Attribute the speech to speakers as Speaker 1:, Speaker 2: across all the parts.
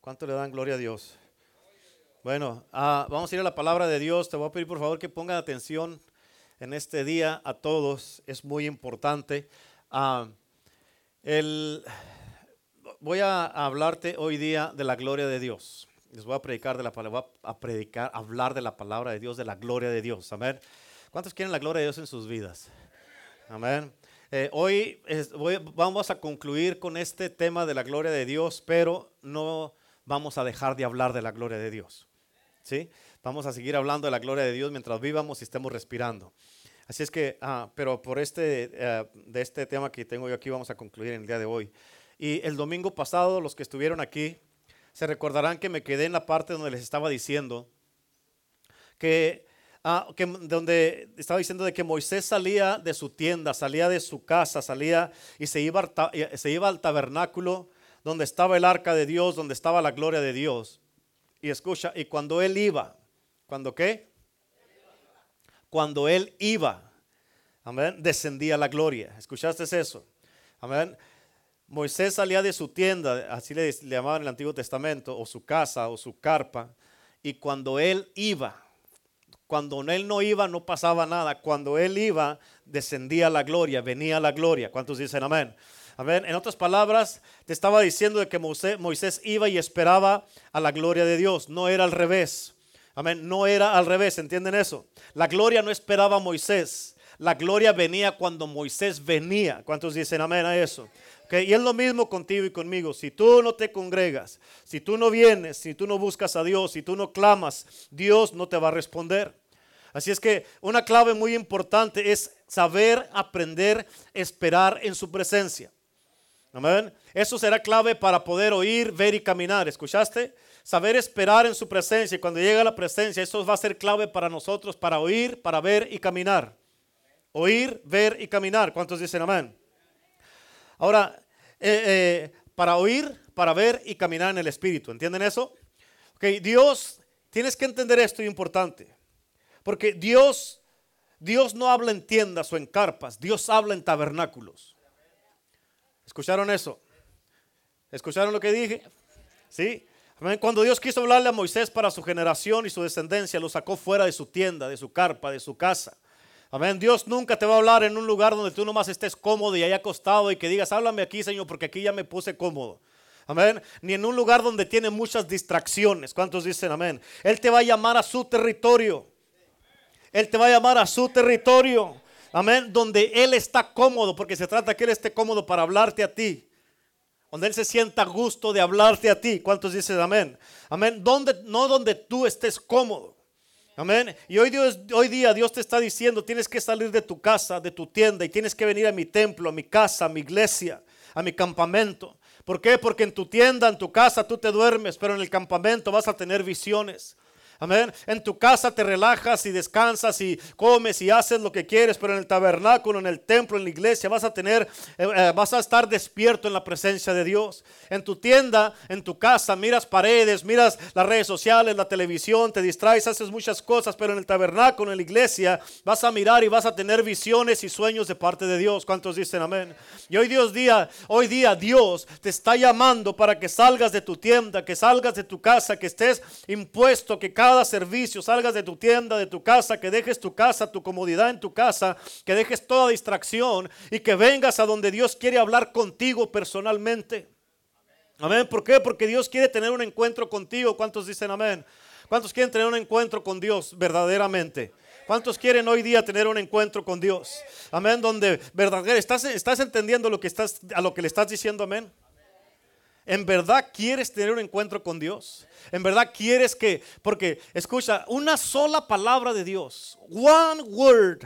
Speaker 1: ¿Cuánto le dan gloria a Dios? Bueno, ah, vamos a ir a la palabra de Dios. Te voy a pedir por favor que pongan atención en este día a todos. Es muy importante. Ah, voy a hablarte hoy día de la gloria de Dios. Les voy a predicar de la palabra, a predicar, hablar de la palabra de Dios, de la gloria de Dios. Amén. ¿Cuántos quieren la gloria de Dios en sus vidas? Amén. Eh, hoy vamos a concluir con este tema de la gloria de Dios, pero no vamos a dejar de hablar de la gloria de Dios. ¿Sí? Vamos a seguir hablando de la gloria de Dios mientras vivamos y estemos respirando. Así es que, ah, pero por este, eh, de este tema que tengo yo aquí vamos a concluir en el día de hoy. Y el domingo pasado, los que estuvieron aquí, se recordarán que me quedé en la parte donde les estaba diciendo que Ah, que, donde estaba diciendo de que Moisés salía de su tienda, salía de su casa, salía y se iba, se iba al tabernáculo donde estaba el arca de Dios, donde estaba la gloria de Dios. Y escucha, y cuando él iba, ¿cuando qué? Cuando él iba, amén, descendía la gloria. ¿Escuchaste eso? Amén. Moisés salía de su tienda, así le, le llamaban en el Antiguo Testamento, o su casa, o su carpa, y cuando él iba, cuando él no iba, no pasaba nada. Cuando él iba, descendía la gloria, venía la gloria. ¿Cuántos dicen amén? Amén. En otras palabras, te estaba diciendo de que Moisés, iba y esperaba a la gloria de Dios. No era al revés. Amén. No era al revés. ¿Entienden eso? La gloria no esperaba a Moisés. La gloria venía cuando Moisés venía. ¿Cuántos dicen amén a eso? Y es lo mismo contigo y conmigo. Si tú no te congregas, si tú no vienes, si tú no buscas a Dios, si tú no clamas, Dios no te va a responder. Así es que una clave muy importante es saber, aprender, esperar en su presencia. Amén. Eso será clave para poder oír, ver y caminar. ¿Escuchaste? Saber esperar en su presencia. Y cuando llega la presencia, eso va a ser clave para nosotros, para oír, para ver y caminar. Oír, ver y caminar. ¿Cuántos dicen amén? Ahora, eh, eh, para oír, para ver y caminar en el Espíritu. ¿Entienden eso? Ok, Dios, tienes que entender esto importante. Porque Dios, Dios no habla en tiendas o en carpas, Dios habla en tabernáculos. ¿Escucharon eso? ¿Escucharon lo que dije? ¿Sí? Cuando Dios quiso hablarle a Moisés para su generación y su descendencia, lo sacó fuera de su tienda, de su carpa, de su casa. Amén. Dios nunca te va a hablar en un lugar donde tú nomás estés cómodo y haya acostado y que digas, háblame aquí, Señor, porque aquí ya me puse cómodo. Amén. Ni en un lugar donde tiene muchas distracciones. ¿Cuántos dicen amén? Él te va a llamar a su territorio. Él te va a llamar a su territorio. Amén. Donde Él está cómodo, porque se trata que Él esté cómodo para hablarte a ti. Donde Él se sienta gusto de hablarte a ti. ¿Cuántos dicen amén? Amén. Donde, no donde tú estés cómodo. Amén. Y hoy, Dios, hoy día Dios te está diciendo, tienes que salir de tu casa, de tu tienda, y tienes que venir a mi templo, a mi casa, a mi iglesia, a mi campamento. ¿Por qué? Porque en tu tienda, en tu casa tú te duermes, pero en el campamento vas a tener visiones. Amén. En tu casa te relajas y descansas y comes y haces lo que quieres, pero en el tabernáculo, en el templo, en la iglesia vas a tener, eh, eh, vas a estar despierto en la presencia de Dios. En tu tienda, en tu casa, miras paredes, miras las redes sociales, la televisión, te distraes, haces muchas cosas, pero en el tabernáculo, en la iglesia, vas a mirar y vas a tener visiones y sueños de parte de Dios. ¿Cuántos dicen amén? Y hoy Dios día, hoy día Dios te está llamando para que salgas de tu tienda, que salgas de tu casa, que estés impuesto, que cada servicio, salgas de tu tienda, de tu casa, que dejes tu casa, tu comodidad en tu casa, que dejes toda distracción y que vengas a donde Dios quiere hablar contigo personalmente. Amén. ¿Por qué? Porque Dios quiere tener un encuentro contigo. ¿Cuántos dicen amén? ¿Cuántos quieren tener un encuentro con Dios verdaderamente? ¿Cuántos quieren hoy día tener un encuentro con Dios? Amén, donde verdaderamente estás, estás entendiendo lo que estás a lo que le estás diciendo, amén. ¿En verdad quieres tener un encuentro con Dios? ¿En verdad quieres que, porque escucha, una sola palabra de Dios, one word,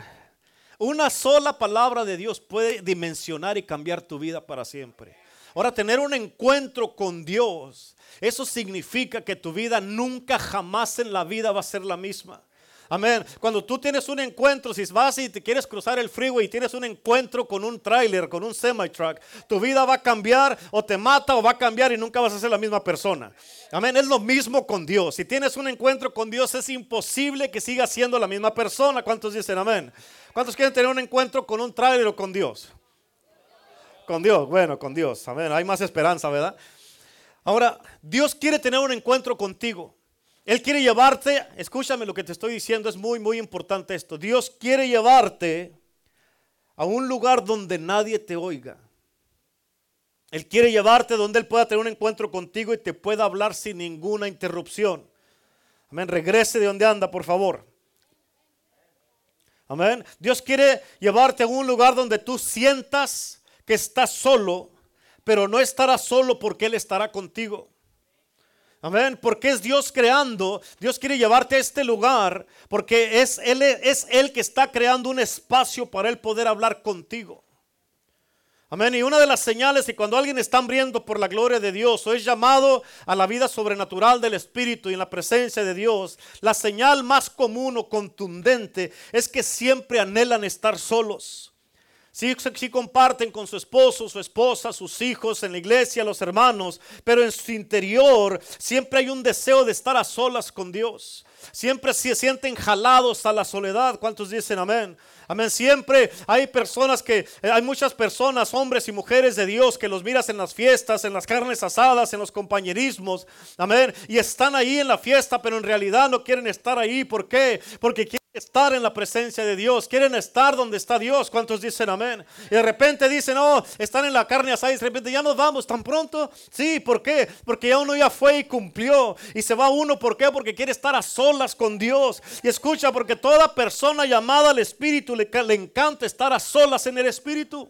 Speaker 1: una sola palabra de Dios puede dimensionar y cambiar tu vida para siempre. Ahora, tener un encuentro con Dios, eso significa que tu vida nunca jamás en la vida va a ser la misma. Amén. Cuando tú tienes un encuentro, si vas y te quieres cruzar el freeway y tienes un encuentro con un trailer, con un semi-truck, tu vida va a cambiar o te mata o va a cambiar y nunca vas a ser la misma persona. Amén. Es lo mismo con Dios. Si tienes un encuentro con Dios, es imposible que sigas siendo la misma persona. ¿Cuántos dicen amén? ¿Cuántos quieren tener un encuentro con un trailer o con Dios? Con Dios, bueno, con Dios. Amén. Hay más esperanza, ¿verdad? Ahora, Dios quiere tener un encuentro contigo. Él quiere llevarte, escúchame lo que te estoy diciendo, es muy, muy importante esto. Dios quiere llevarte a un lugar donde nadie te oiga. Él quiere llevarte donde Él pueda tener un encuentro contigo y te pueda hablar sin ninguna interrupción. Amén. Regrese de donde anda, por favor. Amén. Dios quiere llevarte a un lugar donde tú sientas que estás solo, pero no estarás solo porque Él estará contigo. Amén. Porque es Dios creando. Dios quiere llevarte a este lugar porque es él, es él que está creando un espacio para Él poder hablar contigo. Amén. Y una de las señales que cuando alguien está hambriendo por la gloria de Dios o es llamado a la vida sobrenatural del Espíritu y en la presencia de Dios, la señal más común o contundente es que siempre anhelan estar solos. Sí, sí, comparten con su esposo, su esposa, sus hijos en la iglesia, los hermanos, pero en su interior siempre hay un deseo de estar a solas con Dios. Siempre se sienten jalados a la soledad. ¿Cuántos dicen amén? Amén. Siempre hay personas que, eh, hay muchas personas, hombres y mujeres de Dios, que los miras en las fiestas, en las carnes asadas, en los compañerismos. Amén. Y están ahí en la fiesta, pero en realidad no quieren estar ahí. ¿Por qué? Porque quieren estar en la presencia de Dios, quieren estar donde está Dios. ¿Cuántos dicen amén? Y de repente dicen, oh, están en la carne asada y de repente ya nos vamos tan pronto. Sí, ¿por qué? Porque ya uno ya fue y cumplió. Y se va uno, ¿por qué? Porque quiere estar a solas con Dios. Y escucha, porque toda persona llamada al Espíritu le, le encanta estar a solas en el Espíritu.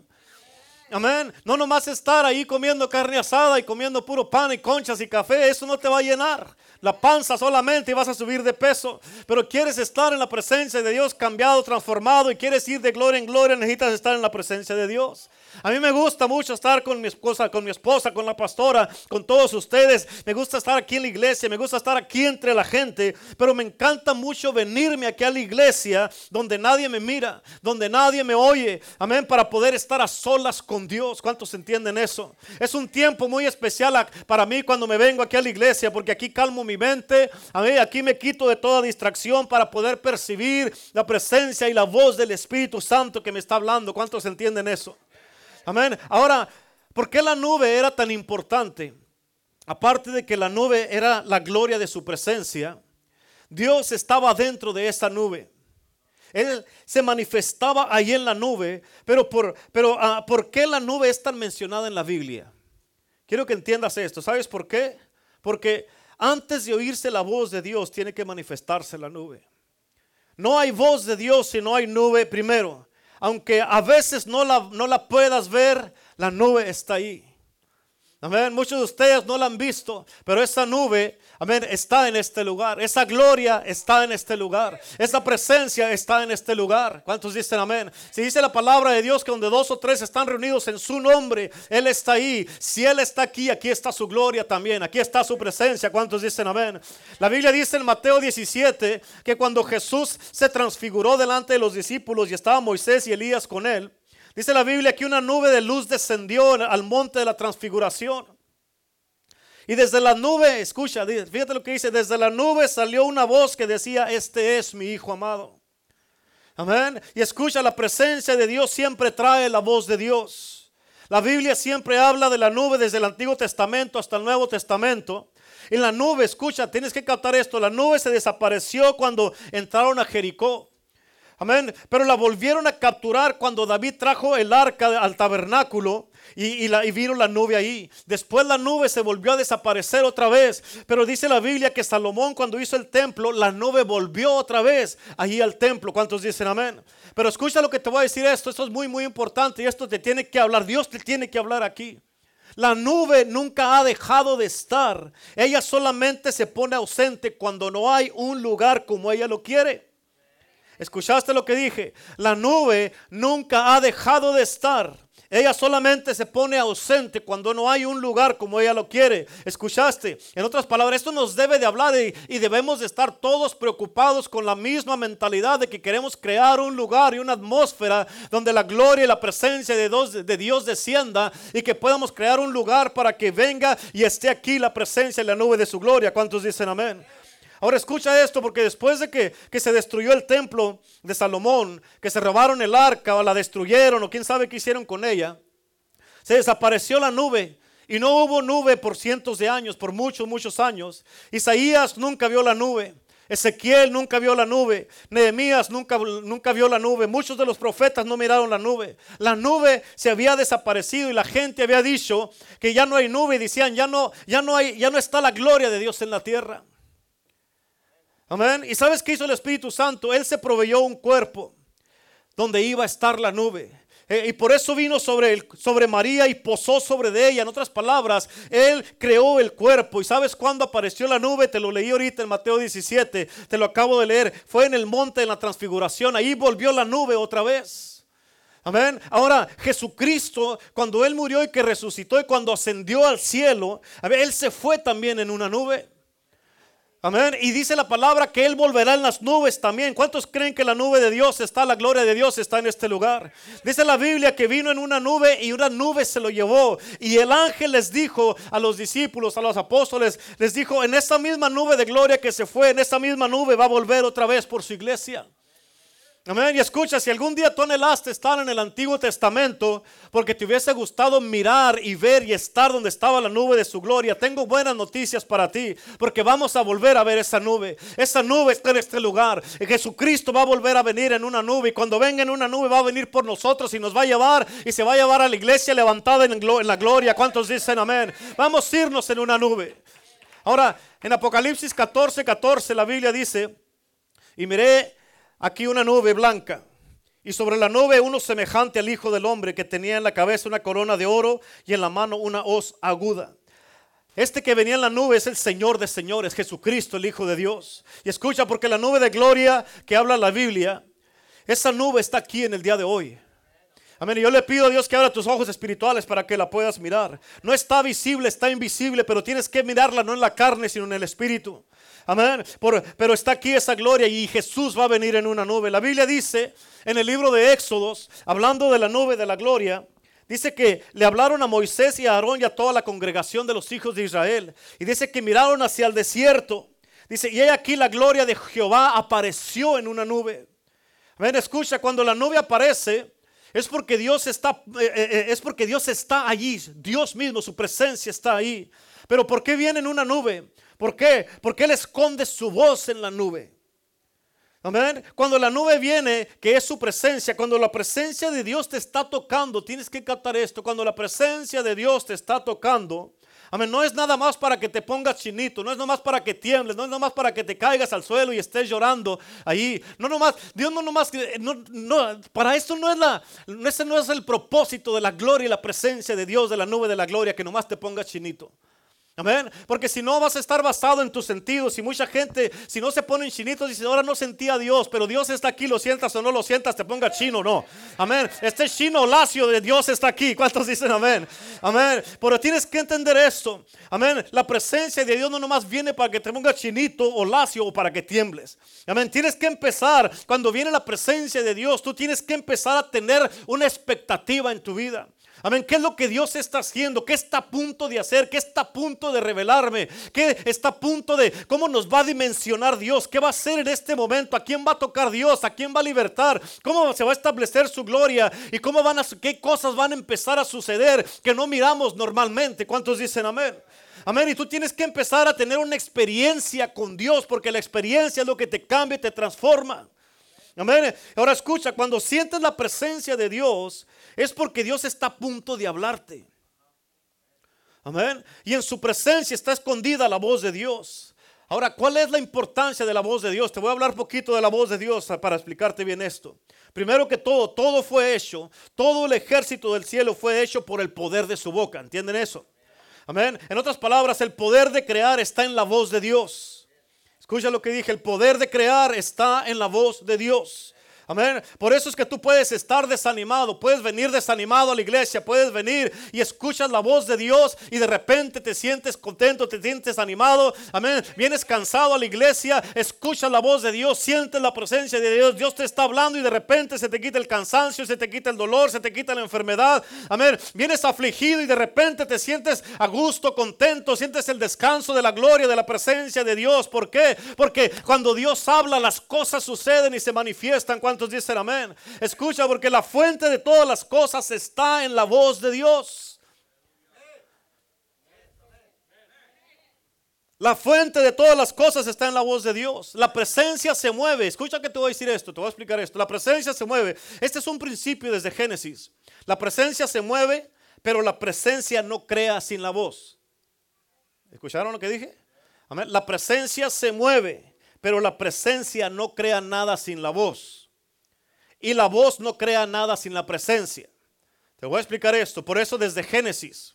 Speaker 1: Amén. No nomás estar ahí comiendo carne asada y comiendo puro pan y conchas y café, eso no te va a llenar la panza solamente y vas a subir de peso. Pero quieres estar en la presencia de Dios cambiado, transformado y quieres ir de gloria en gloria, necesitas estar en la presencia de Dios. A mí me gusta mucho estar con mi esposa, con mi esposa, con la pastora, con todos ustedes. Me gusta estar aquí en la iglesia, me gusta estar aquí entre la gente, pero me encanta mucho venirme aquí a la iglesia donde nadie me mira, donde nadie me oye. Amén, para poder estar a solas con Dios. ¿Cuántos entienden eso? Es un tiempo muy especial para mí cuando me vengo aquí a la iglesia porque aquí calmo mi mente. Aquí me quito de toda distracción para poder percibir la presencia y la voz del Espíritu Santo que me está hablando. ¿Cuántos entienden eso? Amén. Ahora, ¿por qué la nube era tan importante? Aparte de que la nube era la gloria de su presencia, Dios estaba dentro de esa nube. Él se manifestaba ahí en la nube, pero, por, pero ah, ¿por qué la nube es tan mencionada en la Biblia? Quiero que entiendas esto. ¿Sabes por qué? Porque antes de oírse la voz de Dios tiene que manifestarse la nube. No hay voz de Dios si no hay nube primero aunque a veces no la, no la puedas ver, la nube está ahí. Amén. Muchos de ustedes no la han visto, pero esa nube, amén, está en este lugar. Esa gloria está en este lugar. Esa presencia está en este lugar. ¿Cuántos dicen amén? Si dice la palabra de Dios que donde dos o tres están reunidos en su nombre, Él está ahí. Si Él está aquí, aquí está su gloria también. Aquí está su presencia. ¿Cuántos dicen amén? La Biblia dice en Mateo 17 que cuando Jesús se transfiguró delante de los discípulos y estaba Moisés y Elías con Él, Dice la Biblia que una nube de luz descendió al monte de la transfiguración. Y desde la nube, escucha, fíjate lo que dice, desde la nube salió una voz que decía, este es mi Hijo amado. Amén. Y escucha, la presencia de Dios siempre trae la voz de Dios. La Biblia siempre habla de la nube desde el Antiguo Testamento hasta el Nuevo Testamento. En la nube, escucha, tienes que captar esto, la nube se desapareció cuando entraron a Jericó. Amén. Pero la volvieron a capturar cuando David trajo el arca al tabernáculo y, la, vieron la nube ahí. Después la nube se volvió a desaparecer otra vez. Pero dice la Biblia que Salomón cuando hizo el templo, la nube volvió otra vez allí al templo. ¿Cuántos dicen amén? Pero escucha lo que te voy a decir esto. Esto es muy, muy importante y esto te tiene que hablar. Dios te tiene que hablar aquí. La nube nunca ha dejado de estar. Ella solamente se pone ausente cuando no hay un lugar como ella lo quiere. ¿Escuchaste lo que dije? La nube nunca ha dejado de estar. Ella solamente se pone ausente cuando no hay un lugar como ella lo quiere. ¿Escuchaste? En otras palabras, esto nos debe de hablar y, debemos de estar todos preocupados con la misma mentalidad de que queremos crear un lugar y una atmósfera donde la gloria y la presencia de Dios, de Dios descienda y que podamos crear un lugar para que venga y esté aquí la presencia y la nube de su gloria. ¿Cuántos dicen amén? Ahora escucha esto, porque después de que, se destruyó el templo de Salomón, que se robaron el arca o la destruyeron o quién sabe qué hicieron con ella, se desapareció la nube Y no hubo nube por cientos de años, por muchos, muchos años. Isaías nunca vio la nube. Ezequiel nunca vio la nube. Nehemías nunca, nunca vio la nube. Muchos de los profetas no miraron la nube. La nube se había desaparecido y la gente había dicho que ya no hay nube. Y decían, ya no, ya no hay, ya no está la gloria de Dios en la tierra. Amén. ¿Y sabes qué hizo el Espíritu Santo? Él se proveyó un cuerpo donde iba a estar la nube. Eh, y por eso vino sobre, sobre María y posó sobre de ella. En otras palabras, Él creó el cuerpo. ¿Y sabes cuándo apareció la nube? Te lo leí ahorita en Mateo 17. Te lo acabo de leer. Fue en el monte de la transfiguración. Ahí volvió la nube otra vez. Amén. Ahora, Jesucristo, cuando Él murió y que resucitó y cuando ascendió al cielo, Él se fue también en una nube. Amén. Y dice la palabra que Él volverá en las nubes también. ¿Cuántos creen que la nube de Dios está, la gloria de Dios está en este lugar? Dice la Biblia que vino en una nube y una nube se lo llevó. Y el ángel les dijo a los discípulos, a los apóstoles, les dijo, en esta misma nube de gloria que se fue, en esta misma nube va a volver otra vez por su iglesia. Amén. Y escucha, si algún día tú anhelaste estar en el Antiguo Testamento porque te hubiese gustado mirar y ver y estar donde estaba la nube de su gloria, tengo buenas noticias para ti porque vamos a volver a ver esa nube. Esa nube está en este lugar. Jesucristo va a volver a venir en una nube y cuando venga en una nube va a venir por nosotros y nos va a llevar y se va a llevar a la iglesia levantada en, en la gloria. ¿Cuántos dicen amén? Vamos a irnos en una nube. Ahora, en Apocalipsis 14, 14 la Biblia dice, y miré aquí una nube blanca. Y sobre la nube uno semejante al Hijo del Hombre que tenía en la cabeza una corona de oro y en la mano una hoz aguda. Este que venía en la nube es el Señor de señores, Jesucristo, el Hijo de Dios. Y escucha, porque la nube de gloria que habla la Biblia, esa nube está aquí en el día de hoy. Amén. yo le pido a Dios que abra tus ojos espirituales para que la puedas mirar. No está visible, está invisible, pero tienes que mirarla no en la carne, sino en el espíritu. Amén. pero está aquí esa gloria y Jesús va a venir en una nube. La Biblia dice en el libro de Éxodos, hablando de la nube de la gloria, dice que le hablaron a Moisés y a Aarón y a toda la congregación de los hijos de Israel. Y dice que miraron hacia el desierto. Dice, y aquí la gloria de Jehová apareció en una nube. Amén. Escucha, cuando la nube aparece, es porque Dios está, eh, eh, eh, es porque Dios está allí. Dios mismo, su presencia está ahí. Pero ¿por qué viene en una nube? ¿Por qué? Porque Él esconde su voz en la nube. Amén. Cuando la nube viene, que es su presencia, cuando la presencia de Dios te está tocando, tienes que captar esto. Cuando la presencia de Dios te está tocando, amén, no es nada más para que te pongas chinito, no es nada más para que tiembles, no es nada más para que te caigas al suelo y estés llorando ahí. No nomás, Dios no nomás, no, no, para esto no es la, ese no es el propósito de la gloria y la presencia de Dios, de la nube de la gloria, que nomás te pongas chinito. Amén. Porque si no vas a estar basado en tus sentidos. Y mucha gente, si no se ponen chinitos, dice, ahora no sentía a Dios. Pero Dios está aquí, lo sientas o no lo sientas, te ponga chino, no. Amén. Este chino lacio de Dios está aquí. ¿Cuántos dicen amén? Amén. Pero tienes que entender esto. Amén. La presencia de Dios no nomás viene para que te ponga chinito o lacio o para que tiembles. Amén. Tienes que empezar, cuando viene la presencia de Dios, tú tienes que empezar a tener una expectativa en tu vida. Amén. ¿Qué es lo que Dios está haciendo? ¿Qué está a punto de hacer? ¿Qué está a punto de revelarme? ¿Qué está a punto de cómo nos va a dimensionar Dios? ¿Qué va a hacer en este momento? ¿A quién va a tocar Dios? ¿A quién va a libertar? ¿Cómo se va a establecer su gloria? ¿Y cómo van a qué cosas van a empezar a suceder que no miramos normalmente? ¿Cuántos dicen amén? Amén. Y tú tienes que empezar a tener una experiencia con Dios porque la experiencia es lo que te cambia y te transforma. Amén. Ahora escucha, cuando sientes la presencia de Dios, es porque Dios está a punto de hablarte. Amén. Y en su presencia está escondida la voz de Dios. Ahora, ¿cuál es la importancia de la voz de Dios? Te voy a hablar poquito de la voz de Dios para explicarte bien esto. Primero que todo, todo fue hecho, todo el ejército del cielo fue hecho por el poder de su boca. ¿Entienden eso? Amén. En otras palabras, el poder de crear está en la voz de Dios. Escucha lo que dije, el poder de crear está en la voz de Dios. Amén. Por eso es que tú puedes estar desanimado, puedes venir desanimado a la iglesia, puedes venir y escuchas la voz de Dios y de repente te sientes contento, te sientes animado. Amén. Vienes cansado a la iglesia, escuchas la voz de Dios, sientes la presencia de Dios. Dios te está hablando y de repente se te quita el cansancio, se te quita el dolor, se te quita la enfermedad. Amén. Vienes afligido y de repente te sientes a gusto, contento, sientes el descanso de la gloria, de la presencia de Dios. ¿Por qué? Porque cuando Dios habla, las cosas suceden y se manifiestan. ¿Cuántos dicen amén? Escucha, porque la fuente de todas las cosas está en la voz de Dios. La fuente de todas las cosas está en la voz de Dios. La presencia se mueve. Escucha que te voy a decir esto, te voy a explicar esto. La presencia se mueve. Este es un principio desde Génesis. La presencia se mueve, pero la presencia no crea sin la voz. ¿Escucharon lo que dije? La presencia se mueve, pero la presencia no crea nada sin la voz. Y la voz no crea nada sin la presencia. Te voy a explicar esto. Por eso desde Génesis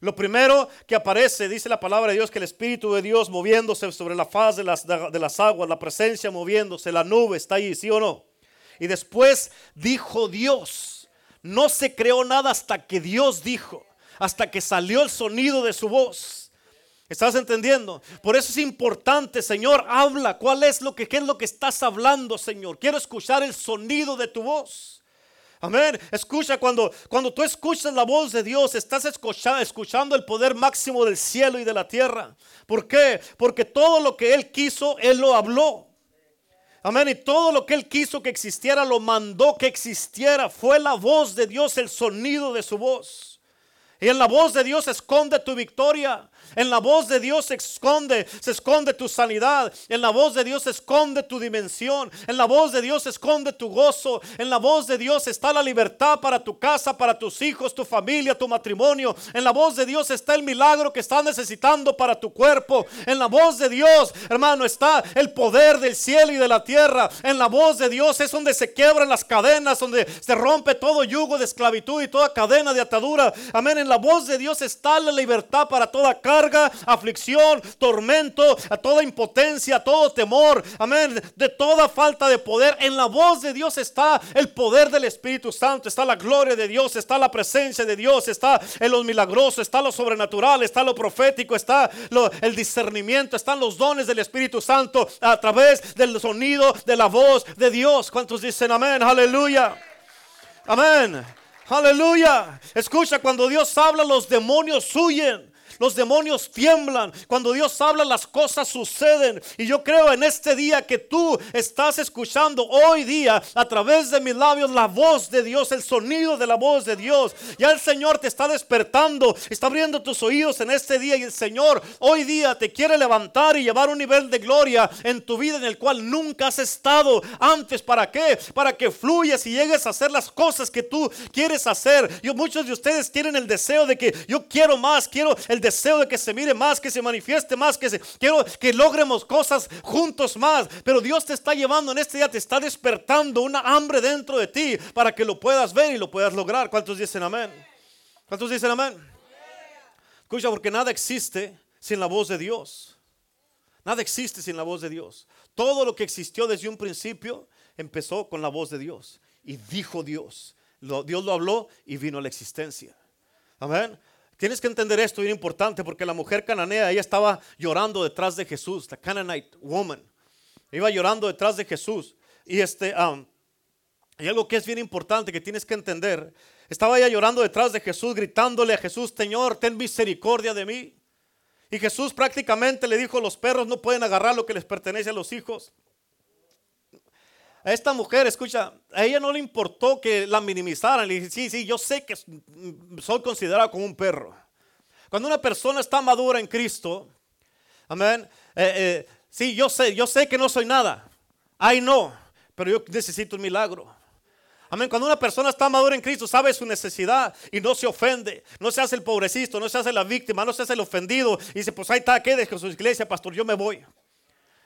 Speaker 1: lo primero que aparece, dice la palabra de Dios, que el Espíritu de Dios moviéndose sobre la faz de las, de las aguas, la presencia moviéndose, la nube está ahí, ¿sí o no? Y después dijo Dios, no se creó nada hasta que Dios dijo, hasta que salió el sonido de su voz. ¿Estás entendiendo? Por eso es importante, Señor, habla. ¿Cuál es lo que es lo que estás hablando, Señor? Quiero escuchar el sonido de tu voz. Amén. Escucha, cuando, cuando tú escuchas la voz de Dios, estás escuchando el poder máximo del cielo y de la tierra. ¿Por qué? Porque todo lo que Él quiso, Él lo habló. Amén. Y todo lo que Él quiso que existiera, lo mandó que existiera. Fue la voz de Dios, el sonido de su voz. Y en la voz de Dios esconde tu victoria. En la voz de Dios se esconde, se esconde tu sanidad. En la voz de Dios se esconde tu dimensión. En la voz de Dios se esconde tu gozo. En la voz de Dios está la libertad para tu casa, para tus hijos, tu familia, tu matrimonio. En la voz de Dios está el milagro que estás necesitando para tu cuerpo. En la voz de Dios, hermano, está el poder del cielo y de la tierra. En la voz de Dios es donde se quiebran las cadenas, donde se rompe todo yugo de esclavitud y toda cadena de atadura. Amén. En la voz de Dios está la libertad para toda carga aflicción, tormento, a toda impotencia, todo temor, amén, de toda falta de poder. En la voz de Dios está el poder del Espíritu Santo, está la gloria de Dios, está la presencia de Dios, está en los milagrosos, está lo sobrenatural, está lo profético, está el discernimiento, están los dones del Espíritu Santo a través del sonido de la voz de Dios. ¿Cuántos dicen amén? Aleluya. Amén. Aleluya. Escucha, cuando Dios habla, los demonios huyen. Los demonios tiemblan. Cuando Dios habla, las cosas suceden. Y yo creo en este día que tú estás escuchando hoy día a través de mis labios la voz de Dios, el sonido de la voz de Dios. Ya el Señor te está despertando, está abriendo tus oídos en este día y el Señor hoy día te quiere levantar y llevar un nivel de gloria en tu vida en el cual nunca has estado antes. ¿Para qué? Para que fluyas y llegues a hacer las cosas que tú quieres hacer. Yo, muchos de ustedes tienen el deseo de que yo quiero más, quiero el deseo de que se mire más, que se manifieste más, que se, quiero que logremos cosas juntos más. Pero Dios te está llevando en este día, te está despertando una hambre dentro de ti para que lo puedas ver y lo puedas lograr. ¿Cuántos dicen amén? ¿Cuántos dicen amén? Escucha, porque nada existe sin la voz de Dios. Nada existe sin la voz de Dios. Todo lo que existió desde un principio empezó con la voz de Dios. Y dijo Dios. Dios lo habló y vino a la existencia. Amén. Tienes que entender esto, bien importante, porque la mujer cananea, ella estaba llorando detrás de Jesús, la Canaanite woman. Iba llorando detrás de Jesús. Y este, um, hay algo que es bien importante que tienes que entender. Estaba ella llorando detrás de Jesús, gritándole a Jesús, Señor, ten misericordia de mí. Y Jesús prácticamente le dijo, los perros no pueden agarrar lo que les pertenece a los hijos. A esta mujer, escucha, a ella no le importó que la minimizaran. Le dije, sí, sí, yo sé que soy considerado como un perro. Cuando una persona está madura en Cristo, amén, eh, eh, sí, yo sé, yo sé que no soy nada. Ay, no, pero yo necesito un milagro. Amén. Cuando una persona está madura en Cristo, sabe su necesidad y no se ofende, no se hace el pobrecito, no se hace la víctima, no se hace el ofendido y dice, pues ahí está, quédese con su iglesia, pastor, yo me voy.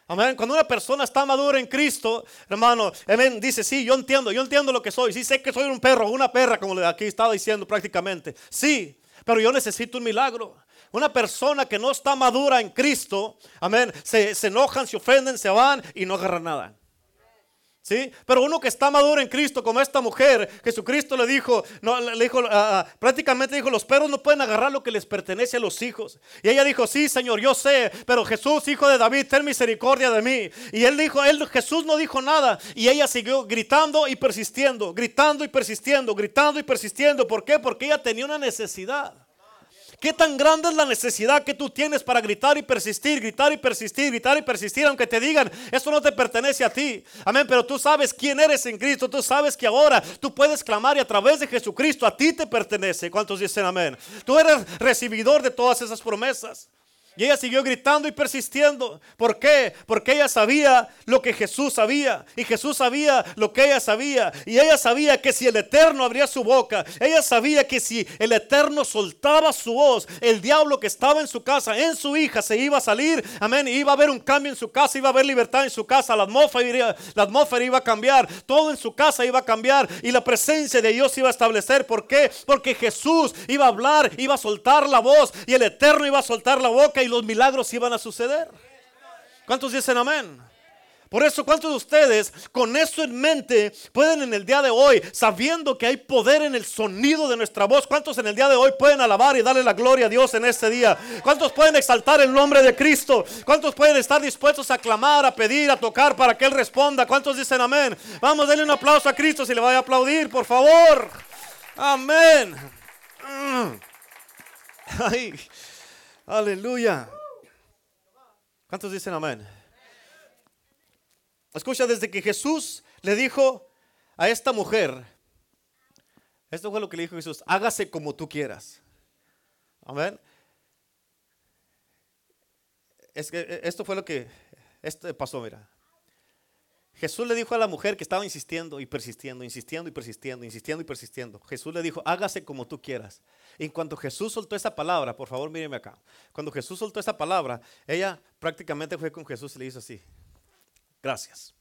Speaker 1: Amén. Cuando una persona está madura en Cristo, hermano, amén, dice, sí, yo entiendo, yo entiendo lo que soy. Sí, sé que soy un perro, una perra, como aquí estaba diciendo prácticamente. Sí, pero yo necesito un milagro. Una persona que no está madura en Cristo, amén, se, se enojan, se ofenden, se van y no agarran nada. ¿Sí? Pero uno que está maduro en Cristo, como esta mujer, Jesucristo le dijo, no, le dijo ah, prácticamente dijo, los perros no pueden agarrar lo que les pertenece a los hijos. Y ella dijo, sí, Señor, yo sé, pero Jesús, hijo de David, ten misericordia de mí. Y él dijo, él, Jesús no dijo nada. Y ella siguió gritando y persistiendo, gritando y persistiendo, gritando y persistiendo. ¿Por qué? Porque ella tenía una necesidad. ¿Qué tan grande es la necesidad que tú tienes para gritar y persistir, gritar y persistir, gritar y persistir, aunque te digan, eso no te pertenece a ti? Amén, pero tú sabes quién eres en Cristo, tú sabes que ahora tú puedes clamar y a través de Jesucristo a ti te pertenece. ¿Cuántos dicen amén? Tú eres recibidor de todas esas promesas. Y ella siguió gritando y persistiendo. ¿Por qué? Porque ella sabía lo que Jesús sabía. Y Jesús sabía lo que ella sabía. Y ella sabía que si el Eterno abría su boca, ella sabía que si el Eterno soltaba su voz, el diablo que estaba en su casa, en su hija, se iba a salir. Amén. Y iba a haber un cambio en su casa, iba a haber libertad en su casa. La atmósfera, iba, la atmósfera iba a cambiar. Todo en su casa iba a cambiar. Y la presencia de Dios iba a establecer. ¿Por qué? Porque Jesús iba a hablar, iba a soltar la voz. Y el Eterno iba a soltar la boca y los milagros iban a suceder. ¿Cuántos dicen amén? Por eso, ¿cuántos de ustedes con eso en mente pueden en el día de hoy, sabiendo que hay poder en el sonido de nuestra voz, cuántos en el día de hoy pueden alabar y darle la gloria a Dios en este día? ¿Cuántos pueden exaltar el nombre de Cristo? ¿Cuántos pueden estar dispuestos a clamar, a pedir, a tocar para que Él responda? ¿Cuántos dicen amén? Vamos, denle un aplauso a Cristo si le vaya a aplaudir, por favor. Amén. Mm. Ay. Aleluya. ¿Cuántos dicen amén? Escucha, desde que Jesús le dijo a esta mujer, esto fue lo que le dijo Jesús, hágase como tú quieras. Amén. Es que esto fue lo que esto pasó, mira. Jesús le dijo a la mujer que estaba insistiendo y persistiendo, insistiendo y persistiendo, insistiendo y persistiendo. Jesús le dijo, hágase como tú quieras. Y cuando Jesús soltó esa palabra, por favor míreme acá. Cuando Jesús soltó esa palabra, ella prácticamente fue con Jesús y le hizo así, gracias.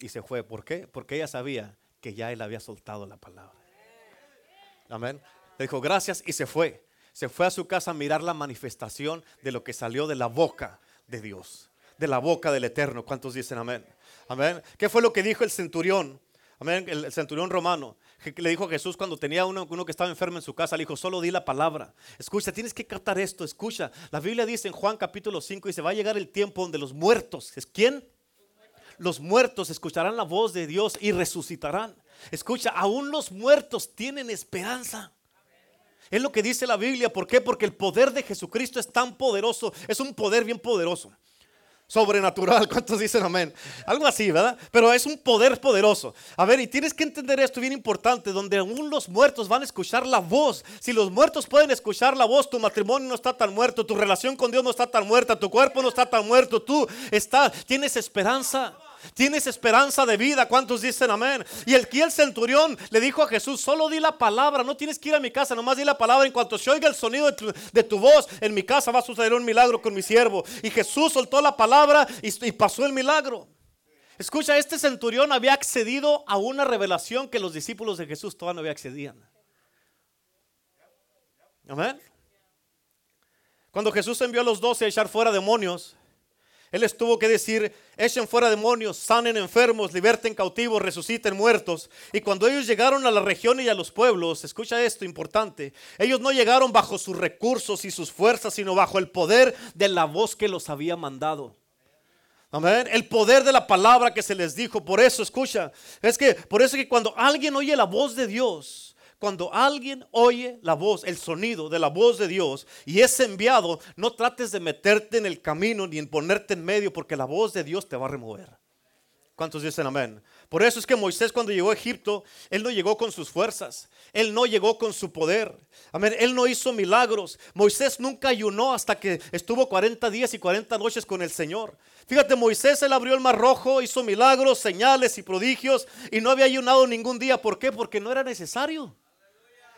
Speaker 1: Y se fue. ¿Por qué? Porque ella sabía que ya él había soltado la palabra. Amén. Le dijo gracias y se fue. Se fue a su casa a mirar la manifestación de lo que salió de la boca de Dios, de la boca del Eterno. ¿Cuántos dicen amén? Amén. ¿Qué fue lo que dijo el centurión? Amén. El, centurión romano le dijo a Jesús cuando tenía uno, uno, que estaba enfermo en su casa, le dijo, solo di la palabra. Escucha, tienes que captar esto, escucha. La Biblia dice en Juan capítulo 5, dice, va a llegar el tiempo donde los muertos, ¿es quién? Los muertos escucharán la voz de Dios y resucitarán. Escucha, aún los muertos tienen esperanza. Es lo que dice la Biblia. ¿Por qué? Porque el poder de Jesucristo es tan poderoso. Es un poder bien poderoso sobrenatural. ¿Cuántos dicen amén? Algo así, ¿verdad? Pero es un poder poderoso. A ver, y tienes que entender esto bien importante, donde aún los muertos van a escuchar la voz. Si los muertos pueden escuchar la voz, tu matrimonio no está tan muerto, tu relación con Dios no está tan muerta, tu cuerpo no está tan muerto, tú estás, tienes esperanza. Tienes esperanza de vida. ¿Cuántos dicen amén? Y el que el centurión le dijo a Jesús, solo di la palabra, no tienes que ir a mi casa, nomás di la palabra. En cuanto se oiga el sonido de tu, voz, en mi casa va a suceder un milagro con mi siervo. Y Jesús soltó la palabra y, y pasó el milagro. Escucha, este centurión había accedido a una revelación que los discípulos de Jesús todavía no había accedido. Amén. Cuando Jesús envió a los doce a echar fuera demonios, él les tuvo que decir, echen fuera demonios, sanen enfermos, liberten cautivos, resuciten muertos. Y cuando ellos llegaron a la región y a los pueblos, escucha esto importante, ellos no llegaron bajo sus recursos y sus fuerzas, sino bajo el poder de la voz que los había mandado. Amén. El poder de la palabra que se les dijo. Por eso, escucha, es que por eso que cuando alguien oye la voz de Dios, cuando alguien oye la voz, el sonido de la voz de Dios y es enviado, no trates de meterte en el camino ni en ponerte en medio porque la voz de Dios te va a remover. ¿Cuántos dicen amén? Por eso es que Moisés cuando llegó a Egipto, él no llegó con sus fuerzas, él no llegó con su poder. Amén, él no hizo milagros. Moisés nunca ayunó hasta que estuvo 40 días y 40 noches con el Señor. Fíjate, Moisés él abrió el mar rojo, hizo milagros, señales y prodigios y no había ayunado ningún día. ¿Por qué? Porque no era necesario.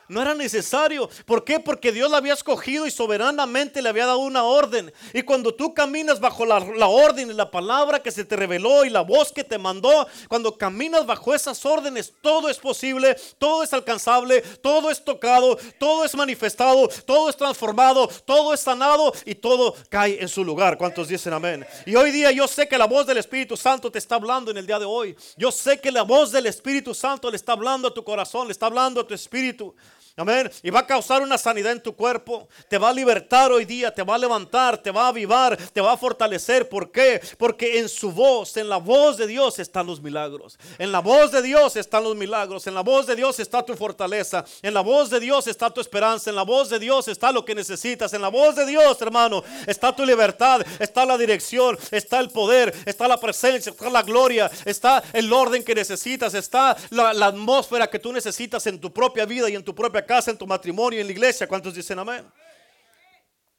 Speaker 1: No era necesario. ¿Por qué? Porque Dios la había escogido y soberanamente le había dado una orden. Y cuando tú caminas bajo la, orden y la palabra que se te reveló y la voz que te mandó, cuando caminas bajo esas órdenes, todo es posible, todo es alcanzable, todo es tocado, todo es manifestado, todo es transformado, todo es sanado y todo cae en su lugar. ¿Cuántos dicen amén? Y hoy día yo sé que la voz del Espíritu Santo te está hablando en el día de hoy. Yo sé que la voz del Espíritu Santo le está hablando a tu corazón, le está hablando a tu espíritu. Amén. Y va a causar una sanidad en tu cuerpo. Te va a libertar hoy día. Te va a levantar. Te va a avivar. Te va a fortalecer. ¿Por qué? Porque en su voz, en la voz de Dios están los milagros. En la voz de Dios están los milagros. En la voz de Dios está tu fortaleza. En la voz de Dios está tu esperanza. En la voz de Dios está lo que necesitas. En la voz de Dios, hermano, está tu libertad. Está la dirección. Está el poder. Está la presencia. Está la gloria. Está el orden que necesitas. Está la, la atmósfera que tú necesitas en tu propia vida y en tu propia casa, en tu matrimonio, en la iglesia. ¿Cuántos dicen amén?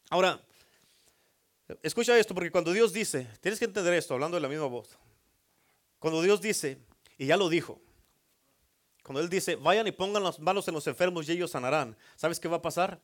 Speaker 1: Ahora, Escucha esto, porque cuando Dios dice, tienes que entender esto, hablando de la misma voz. Cuando Dios dice, y ya lo dijo, cuando Él dice, vayan y pongan las manos en los enfermos y ellos sanarán, ¿sabes qué va a pasar?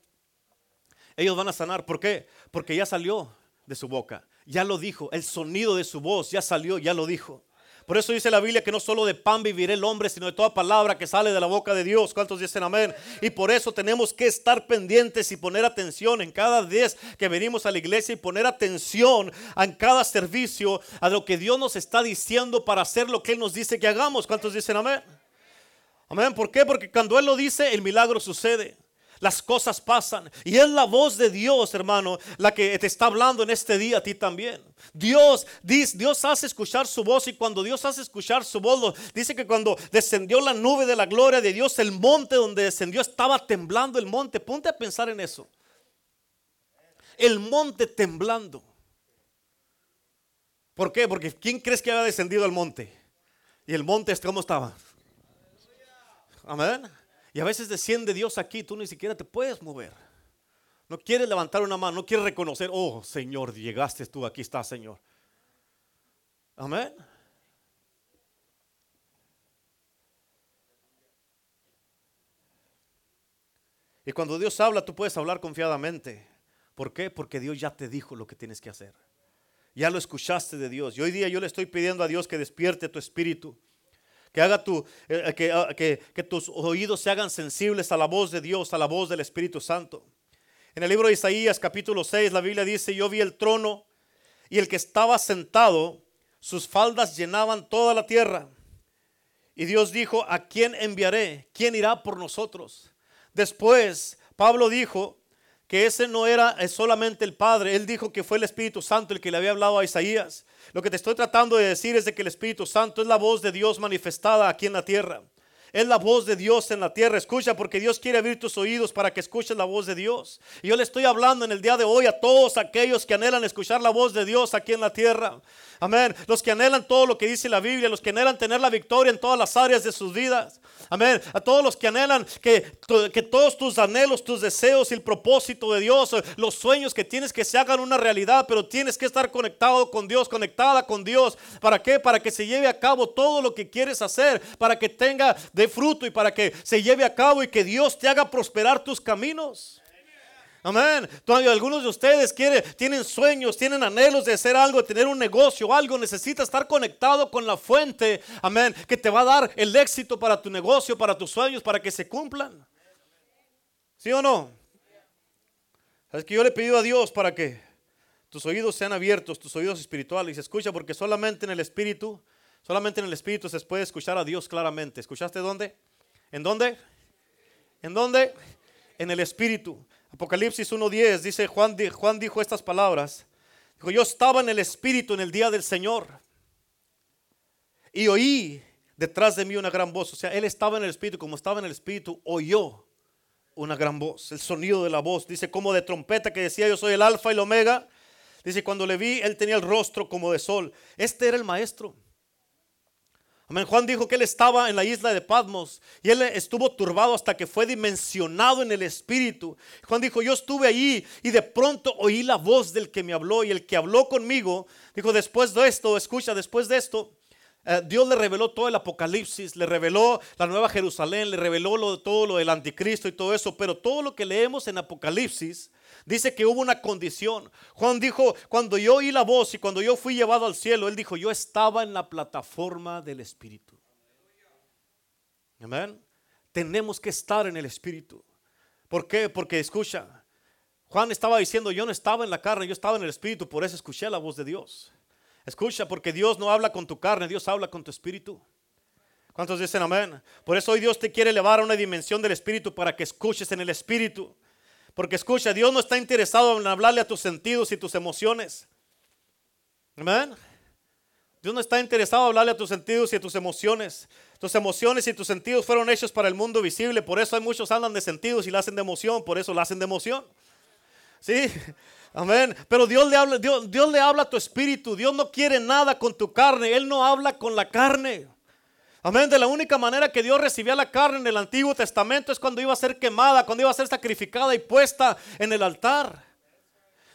Speaker 1: Ellos van a sanar. ¿Por qué? Porque ya salió de su boca, ya lo dijo, el sonido de su voz ya salió, ya lo dijo. Por eso dice la Biblia que no solo de pan vivirá el hombre, sino de toda palabra que sale de la boca de Dios. ¿Cuántos dicen amén? Y por eso tenemos que estar pendientes y poner atención en cada vez que venimos a la iglesia y poner atención en cada servicio a lo que Dios nos está diciendo para hacer lo que Él nos dice que hagamos. ¿Cuántos dicen amén? Amén. ¿Por qué? Porque cuando Él lo dice, el milagro sucede las cosas pasan. Y es la voz de Dios, hermano, la que te está hablando en este día a ti también. Dios, dice, Dios hace escuchar su voz y cuando Dios hace escuchar su voz, dice que cuando descendió la nube de la gloria de Dios, el monte donde descendió estaba temblando el monte. Ponte a pensar en eso. El monte temblando. ¿Por qué? Porque ¿quién crees que había descendido al monte? Y el monte, ¿cómo estaba? Amén. Y a veces desciende Dios aquí, tú ni siquiera te puedes mover. No quieres levantar una mano, no quieres reconocer, oh Señor, llegaste tú, aquí está Señor. Amén. Y cuando Dios habla, tú puedes hablar confiadamente. ¿Por qué? Porque Dios ya te dijo lo que tienes que hacer. Ya lo escuchaste de Dios. Y hoy día yo le estoy pidiendo a Dios que despierte tu espíritu que haga tu, eh, que, ah, que, que tus oídos se hagan sensibles a la voz de Dios, a la voz del Espíritu Santo. En el libro de Isaías capítulo 6 la Biblia dice, yo vi el trono y el que estaba sentado, sus faldas llenaban toda la tierra. Y Dios dijo, ¿a quién enviaré? ¿Quién irá por nosotros? Después, Pablo dijo que ese no era solamente el Padre, él dijo que fue el Espíritu Santo el que le había hablado a Isaías. Lo que te estoy tratando de decir es de que el Espíritu Santo es la voz de Dios manifestada aquí en la tierra. Es la voz de Dios en la tierra. Escucha porque Dios quiere abrir tus oídos para que escuches la voz de Dios. Y yo le estoy hablando en el día de hoy a todos aquellos que anhelan escuchar la voz de Dios aquí en la tierra. Amén. Los que anhelan todo lo que dice la Biblia, los que anhelan tener la victoria en todas las áreas de sus vidas. Amén. A todos los que anhelan que, que todos tus anhelos, tus deseos y el propósito de Dios, los sueños que tienes que se hagan una realidad, pero tienes que estar conectado con Dios, conectada con Dios. ¿Para qué? Para que se lleve a cabo todo lo que quieres hacer, para que tenga de fruto y para que se lleve a cabo y que Dios te haga prosperar tus caminos. Amén. Todavía algunos de ustedes quieren, tienen sueños, tienen anhelos de hacer algo, de tener un negocio, algo. Necesita estar conectado con la fuente. Amén. Que te va a dar el éxito para tu negocio, para tus sueños, para que se cumplan. ¿Sí o no? Es que yo le he pedido a Dios para que tus oídos sean abiertos, tus oídos espirituales. Y escucha, porque solamente en el espíritu, solamente en el espíritu se puede escuchar a Dios claramente. ¿Escuchaste dónde? ¿En dónde? ¿En dónde? En el espíritu. Apocalipsis 1.10 dice, Juan, Juan dijo estas palabras. Dijo, yo estaba en el Espíritu en el día del Señor y oí detrás de mí una gran voz. O sea, él estaba en el Espíritu, como estaba en el Espíritu, oyó una gran voz, el sonido de la voz. Dice, como de trompeta que decía, yo soy el alfa y el omega. Dice, cuando le vi, él tenía el rostro como de sol. Este era el maestro. Juan dijo que él estaba en la isla de Patmos y él estuvo turbado hasta que fue dimensionado en el espíritu. Juan dijo, yo estuve allí y de pronto oí la voz del que me habló y el que habló conmigo. Dijo, después de esto, escucha, después de esto, eh, Dios le reveló todo el Apocalipsis, le reveló la Nueva Jerusalén, le reveló todo lo del anticristo y todo eso, pero todo lo que leemos en Apocalipsis Dice que hubo una condición. Juan dijo, cuando yo oí la voz y cuando yo fui llevado al cielo, él dijo, yo estaba en la plataforma del Espíritu. Amén. Tenemos que estar en el Espíritu. ¿Por qué? Porque escucha, Juan estaba diciendo, yo no estaba en la carne, yo estaba en el Espíritu, por eso escuché la voz de Dios. Escucha, porque Dios no habla con tu carne, Dios habla con tu Espíritu. ¿Cuántos dicen amén? Por eso hoy Dios te quiere elevar a una dimensión del Espíritu para que escuches en el Espíritu. Porque escucha, Dios no está interesado en hablarle a tus sentidos y tus emociones. Amén. Dios no está interesado en hablarle a tus sentidos y a tus emociones. Tus emociones y tus sentidos fueron hechos para el mundo visible. Por eso hay muchos hablan de sentidos y la hacen de emoción. Por eso la hacen de emoción. Sí, amén. Pero Dios le habla, Dios, Dios le habla a tu espíritu. Dios no quiere nada con tu carne. Él no habla con la carne. Amén. De la única manera que Dios recibía la carne en el Antiguo Testamento es cuando iba a ser quemada, cuando iba a ser sacrificada y puesta en el altar.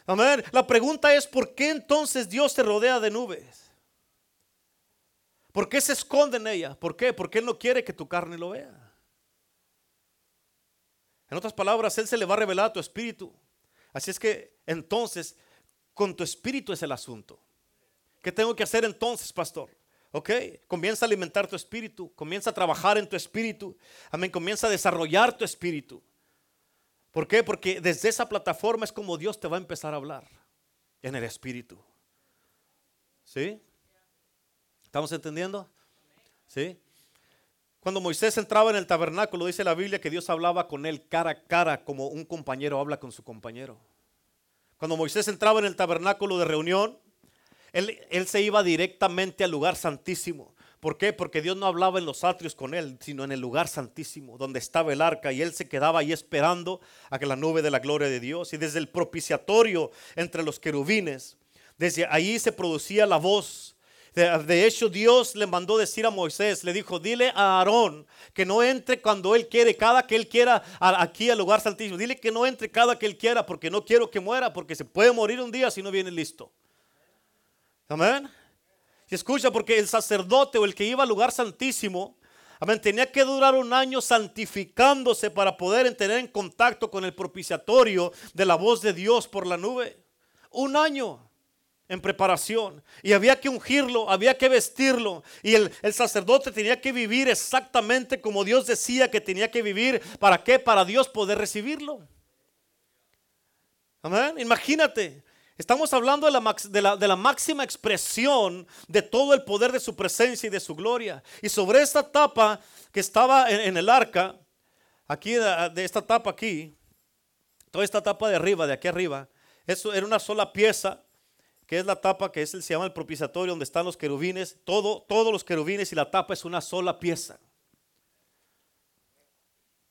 Speaker 1: Amén. La pregunta es, ¿por qué entonces Dios te rodea de nubes? ¿Por qué se esconde en ella? ¿Por qué? Porque Él no quiere que tu carne lo vea. En otras palabras, Él se le va a revelar a tu espíritu. Así es que entonces, con tu espíritu es el asunto. ¿Qué tengo que hacer entonces, pastor? Ok, comienza a alimentar tu espíritu, comienza a trabajar en tu espíritu. Amén, comienza a desarrollar tu espíritu. ¿Por qué? Porque desde esa plataforma es como Dios te va a empezar a hablar en el Espíritu. ¿Sí? ¿Estamos entendiendo? ¿Sí? Cuando Moisés entraba en el tabernáculo, dice la Biblia que Dios hablaba con él cara a cara, como un compañero habla con su compañero. Cuando Moisés entraba en el tabernáculo de reunión, él, se iba directamente al lugar santísimo. ¿Por qué? Porque Dios no hablaba en los atrios con él, sino en el lugar santísimo, donde estaba el arca, y él se quedaba ahí esperando a que la nube de la gloria de Dios. Y desde el propiciatorio entre los querubines, desde ahí se producía la voz. De, hecho, Dios le mandó decir a Moisés, le dijo, dile a Aarón que no entre cuando él quiere, cada que él quiera aquí al lugar santísimo. Dile que no entre cada que él quiera, porque no quiero que muera, porque se puede morir un día si no viene listo. Amén. Y escucha, porque el sacerdote o el que iba al lugar santísimo, amén, tenía que durar un año santificándose para poder tener en contacto con el propiciatorio de la voz de Dios por la nube. Un año en preparación. Y había que ungirlo, había que vestirlo. Y el, el, sacerdote tenía que vivir exactamente como Dios decía que tenía que vivir. ¿Para qué? Para Dios poder recibirlo. Amén. Imagínate, Estamos hablando de la, de, la, máxima expresión de todo el poder de su presencia y de su gloria. Y sobre esta tapa que estaba en, el arca, aquí de, esta tapa aquí, toda esta tapa de arriba, de aquí arriba, eso era una sola pieza, que es la tapa que es el, se llama el propiciatorio, donde están los querubines. Todo, todos los querubines y la tapa es una sola pieza.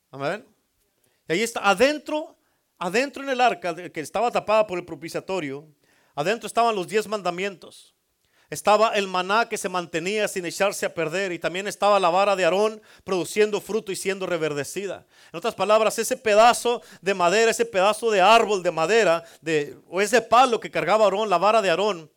Speaker 1: Amén. Y ahí está, adentro adentro en el arca que estaba tapada por el propiciatorio, adentro estaban los diez mandamientos. Estaba el maná que se mantenía sin echarse a perder y también estaba la vara de Aarón produciendo fruto y siendo reverdecida. En otras palabras, ese pedazo de madera, ese pedazo de árbol de madera de, o ese palo que cargaba Aarón, la vara de Aarón,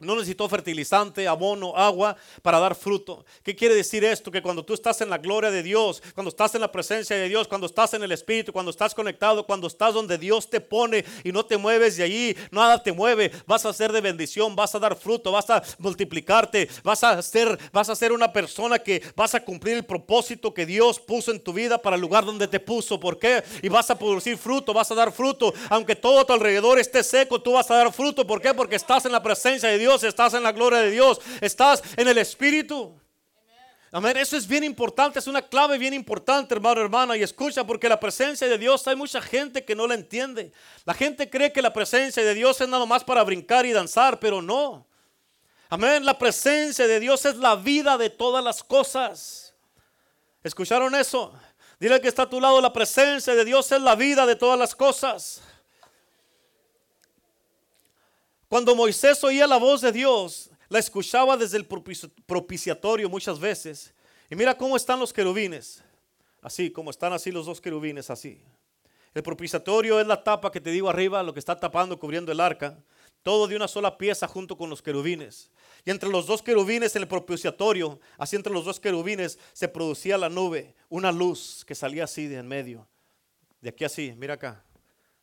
Speaker 1: no necesitó fertilizante, abono, agua para dar fruto. ¿Qué quiere decir esto? Que cuando tú estás en la gloria de Dios, cuando estás en la presencia de Dios, cuando estás en el Espíritu, cuando estás conectado, cuando estás donde Dios te pone y no te mueves de allí, nada te mueve, vas a ser de bendición, vas a dar fruto, vas a multiplicarte, vas a ser, vas a ser una persona que vas a cumplir el propósito que Dios puso en tu vida para el lugar donde te puso. ¿Por qué? Y vas a producir fruto, vas a dar fruto. Aunque todo a tu alrededor esté seco, tú vas a dar fruto. ¿Por qué? Porque estás en la presencia de Dios estás en la gloria de Dios, estás en el Espíritu. Amén. Eso es bien importante, es una clave bien importante, hermano, hermana. Y escucha, porque la presencia de Dios, hay mucha gente que no la entiende. La gente cree que la presencia de Dios es nada más para brincar y danzar, pero no. Amén. La presencia de Dios es la vida de todas las cosas. ¿Escucharon eso? Dile que está a tu lado, la presencia de Dios es la vida de todas las cosas. Cuando Moisés oía la voz de Dios, la escuchaba desde el propiciatorio muchas veces. Y mira cómo están los querubines. Así, como están así los dos querubines, así. El propiciatorio es la tapa que te digo arriba, lo que está tapando, cubriendo el arca. Todo de una sola pieza junto con los querubines. Y entre los dos querubines en el propiciatorio, así entre los dos querubines, se producía la nube, una luz que salía así de en medio. De aquí así, mira acá.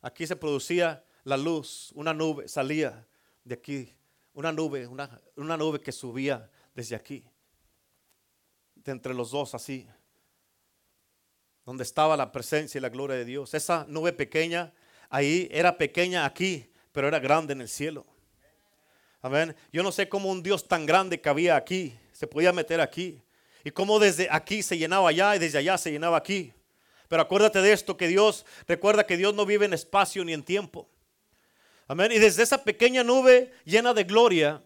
Speaker 1: Aquí se producía la luz, una nube salía de aquí, una nube, una, una nube que subía desde aquí, de entre los dos así, donde estaba la presencia y la gloria de Dios. Esa nube pequeña, ahí era pequeña aquí, pero era grande en el cielo. Amén. Yo no sé cómo un Dios tan grande cabía aquí, se podía meter aquí. Y cómo desde aquí se llenaba allá y desde allá se llenaba aquí. Pero acuérdate de esto, que Dios, recuerda que Dios no vive en espacio ni en tiempo. Amén. Y desde esa pequeña nube llena de gloria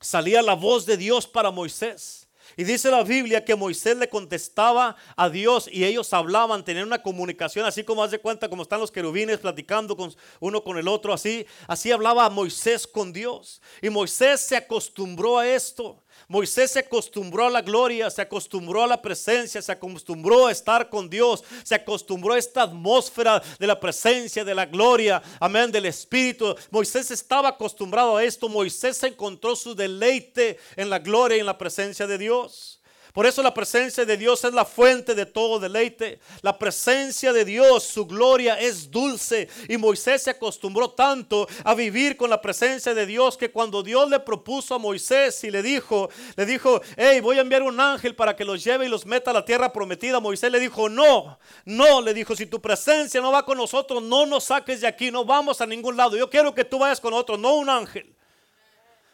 Speaker 1: salía la voz de Dios para Moisés. Y dice la Biblia que Moisés le contestaba a Dios y ellos hablaban, tenían una comunicación, así como hace cuenta, como están los querubines platicando con uno con el otro, así, así hablaba Moisés con Dios. Y Moisés se acostumbró a esto. Moisés se acostumbró a la gloria, se acostumbró a la presencia, se acostumbró a estar con Dios, se acostumbró a esta atmósfera de la presencia, de la gloria, amén, del Espíritu. Moisés estaba acostumbrado a esto. Moisés encontró su deleite en la gloria y en la presencia de Dios. Por eso la presencia de Dios es la fuente de todo deleite. La presencia de Dios, su gloria es dulce. Y Moisés se acostumbró tanto a vivir con la presencia de Dios que cuando Dios le propuso a Moisés y le dijo, le dijo, hey, voy a enviar un ángel para que los lleve y los meta a la tierra prometida. Moisés le dijo, no, no, le dijo, si tu presencia no va con nosotros, no nos saques de aquí, no vamos a ningún lado. Yo quiero que tú vayas con otro, no un ángel.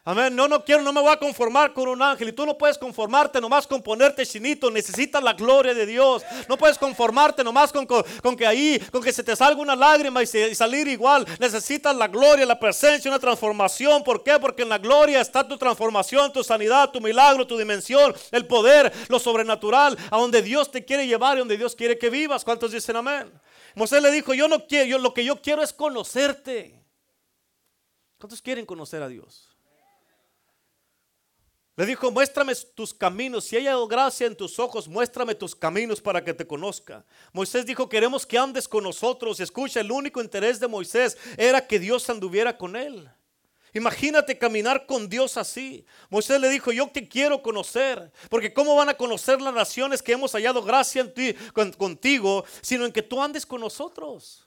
Speaker 1: Amén. No, no quiero, no me voy a conformar con un ángel. Y tú no puedes conformarte nomás con ponerte chinito. Necesitas la gloria de Dios. No puedes conformarte nomás con, con, que ahí, con que se te salga una lágrima y, y, salir igual. Necesitas la gloria, la presencia, una transformación. ¿Por qué? Porque en la gloria está tu transformación, tu sanidad, tu milagro, tu dimensión, el poder, lo sobrenatural, a donde Dios te quiere llevar y donde Dios quiere que vivas. ¿Cuántos dicen amén? Moisés le dijo, yo no quiero, yo, lo que yo quiero es conocerte. ¿Cuántos quieren conocer a Dios? Le dijo, muéstrame tus caminos. Si hay gracia en tus ojos, muéstrame tus caminos para que te conozca. Moisés dijo, queremos que andes con nosotros. Escucha, el único interés de Moisés era que Dios anduviera con él. Imagínate caminar con Dios así. Moisés le dijo, yo te quiero conocer. Porque ¿cómo van a conocer las naciones que hemos hallado gracia en ti, contigo, sino en que tú andes con nosotros?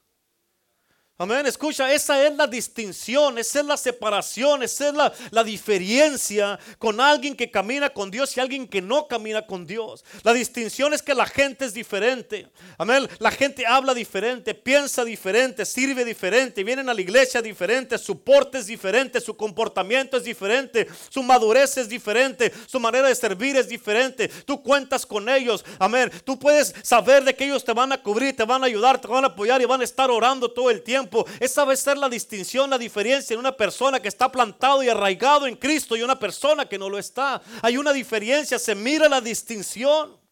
Speaker 1: Amén, escucha, esa es la distinción, esa es la separación, esa es la, la, diferencia con alguien que camina con Dios y alguien que no camina con Dios. La distinción es que la gente es diferente. Amén, la gente habla diferente, piensa diferente, sirve diferente, vienen a la iglesia diferente, su porte es diferente, su comportamiento es diferente, su madurez es diferente, su manera de servir es diferente. Tú cuentas con ellos, amén. Tú puedes saber de que ellos te van a cubrir, te van a ayudar, te van a apoyar y van a estar orando todo el tiempo. Esa va a ser la distinción, la diferencia en una persona que está plantado y arraigado en Cristo y una persona que no lo está. Hay una diferencia, se mira la distinción.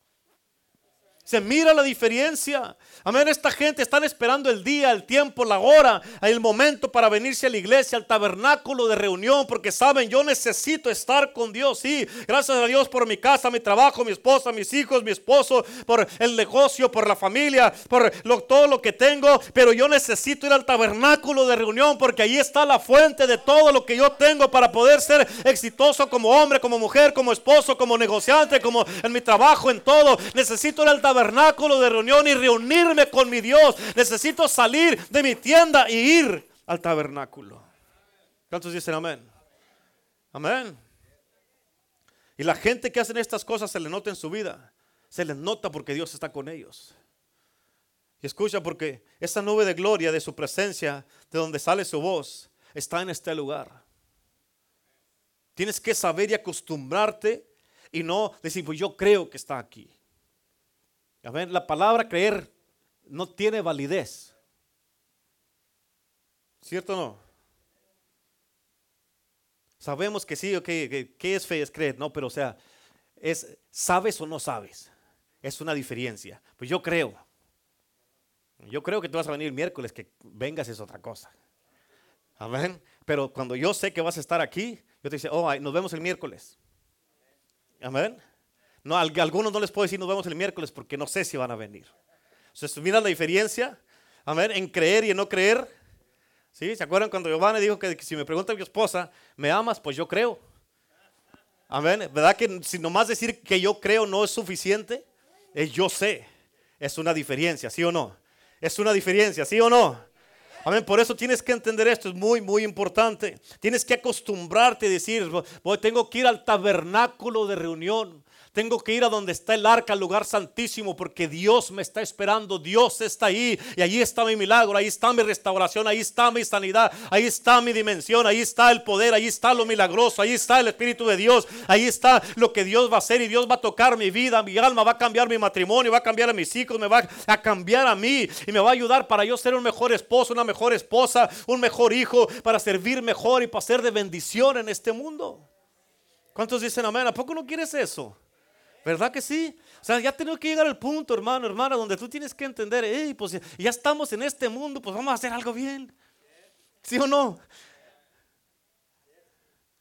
Speaker 1: Se mira la diferencia. Amén. Esta gente están esperando el día, el tiempo, la hora, el momento para venirse a la iglesia, al tabernáculo de reunión, porque saben, yo necesito estar con Dios. Sí, gracias a Dios por mi casa, mi trabajo, mi esposa, mis hijos, mi esposo, por el negocio, por la familia, por todo lo que tengo. Pero yo necesito ir al tabernáculo de reunión, porque ahí está la fuente de todo lo que yo tengo para poder ser exitoso como hombre, como mujer, como esposo, como negociante, como en mi trabajo, en todo. Necesito ir al tabernáculo tabernáculo de reunión y reunirme con mi Dios. Necesito salir de mi tienda y ir al tabernáculo. ¿Cuántos dicen amén? Amén. Y la gente que hacen estas cosas se le nota en su vida. Se les nota porque Dios está con ellos. Y escucha porque esa nube de gloria de su presencia, de donde sale su voz, está en este lugar. Tienes que saber y acostumbrarte y no decir, pues yo creo que está aquí. A ver, la palabra creer no tiene validez. ¿Cierto o no? Sabemos que sí, ok, ¿qué es fe? Es creer, no, pero o sea, es sabes o no sabes. Es una diferencia. Pues yo creo. Yo creo que tú vas a venir el miércoles, que vengas es otra cosa. Amén. Pero cuando yo sé que vas a estar aquí, yo te dice, oh, nos vemos el miércoles. Amén. No, algunos no les puedo decir nos vemos el miércoles porque no sé si van a venir. Entonces, mira la diferencia, amén, en creer y en no creer. ¿Sí? ¿Se acuerdan cuando Giovanni dijo que, si me pregunta mi esposa, ¿me amas? Pues yo creo. Amén. ¿Verdad que si nomás decir que yo creo no es suficiente? Es yo sé. Es una diferencia, ¿sí o no? Es una diferencia, ¿sí o no? Amén. Por eso tienes que entender esto, es muy, muy importante. Tienes que acostumbrarte a decir, tengo que ir al tabernáculo de reunión. Tengo que ir a donde está el arca, al lugar santísimo, porque Dios me está esperando. Dios está ahí. Y ahí está mi milagro, ahí está mi restauración, ahí está mi sanidad, ahí está mi dimensión, ahí está el poder, ahí está lo milagroso, ahí está el Espíritu de Dios, ahí está lo que Dios va a hacer y Dios va a tocar mi vida, mi alma, va a cambiar mi matrimonio, va a cambiar a mis hijos, me va a cambiar a mí y me va a ayudar para yo ser un mejor esposo, una mejor esposa, un mejor hijo, para servir mejor y para ser de bendición en este mundo. ¿Cuántos dicen amén? ¿A poco no quieres eso? ¿Verdad que sí? O sea, ya tenemos que llegar al punto, hermano, hermana, donde tú tienes que entender, hey, pues ya estamos en este mundo, pues vamos a hacer algo bien. ¿Sí o no?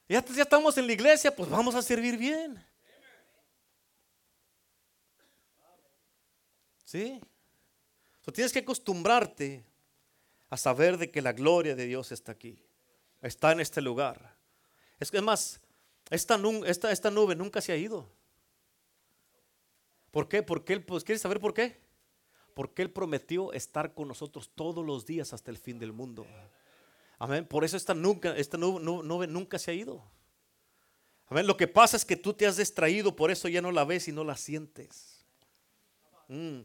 Speaker 1: Ya, ya estamos en la iglesia, pues vamos a servir bien. ¿Sí? tienes que acostumbrarte a saber de que la gloria de Dios está aquí, está en este lugar. Es que más, esta, esta, esta nube nunca se ha ido. ¿Por qué? Porque Él, pues, ¿quieres saber por qué? Porque Él prometió estar con nosotros todos los días hasta el fin del mundo. Amén. Por eso esta, nunca, esta nube, nunca se ha ido. Amén. Lo que pasa es que tú te has distraído, por eso ya no la ves y no la sientes. Mm.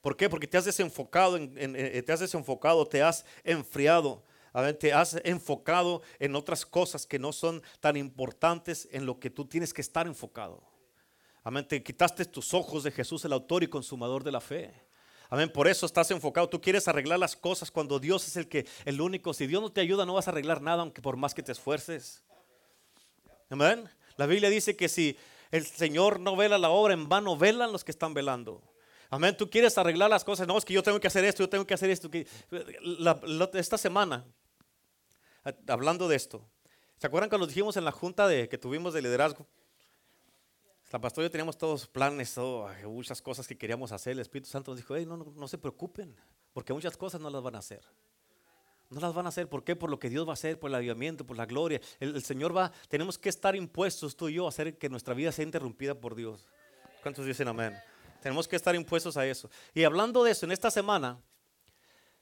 Speaker 1: ¿Por qué? Porque te has desenfocado, en, eh, te has desenfocado, te has enfriado. Amén. Te has enfocado en otras cosas que no son tan importantes en lo que tú tienes que estar enfocado. Amén. Te quitaste tus ojos de Jesús, el autor y consumador de la fe. Amén. Por eso estás enfocado. Tú quieres arreglar las cosas cuando Dios es el que, el único. Si Dios no te ayuda, no vas a arreglar nada, aunque por más que te esfuerces. Amén. La Biblia dice que si el Señor no vela la obra, en vano velan los que están velando. Amén. Tú quieres arreglar las cosas. No, es que yo tengo que hacer esto, yo tengo que hacer esto. esta semana, hablando de esto, ¿se acuerdan cuando dijimos en la junta de, que tuvimos de liderazgo? La pastora y yo teníamos todos planes, muchas cosas que queríamos hacer. El Espíritu Santo nos dijo, no, no, se preocupen, porque muchas cosas no las van a hacer. No las van a hacer, ¿por qué? Por lo que Dios va a hacer, por el avivamiento, por la gloria. El, Señor va, tenemos que estar impuestos tú y yo a hacer que nuestra vida sea interrumpida por Dios. ¿Cuántos dicen amén? Tenemos que estar impuestos a eso. Y hablando de eso, en esta semana,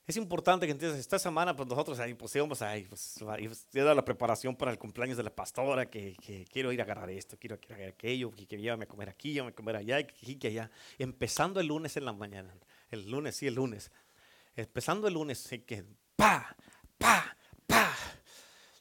Speaker 1: es importante que entiendas, esta semana pues nosotros ahí pues íbamos ahí, pues, pues la preparación para el cumpleaños de la pastora, que, quiero ir a agarrar esto, quiero, ir a agarrar aquello, que, que llévame a comer aquí, llévame a comer allá, y que allá. Empezando el lunes en la mañana, el lunes, sí, el lunes. Empezando el lunes, sí, que pa, pa, pa.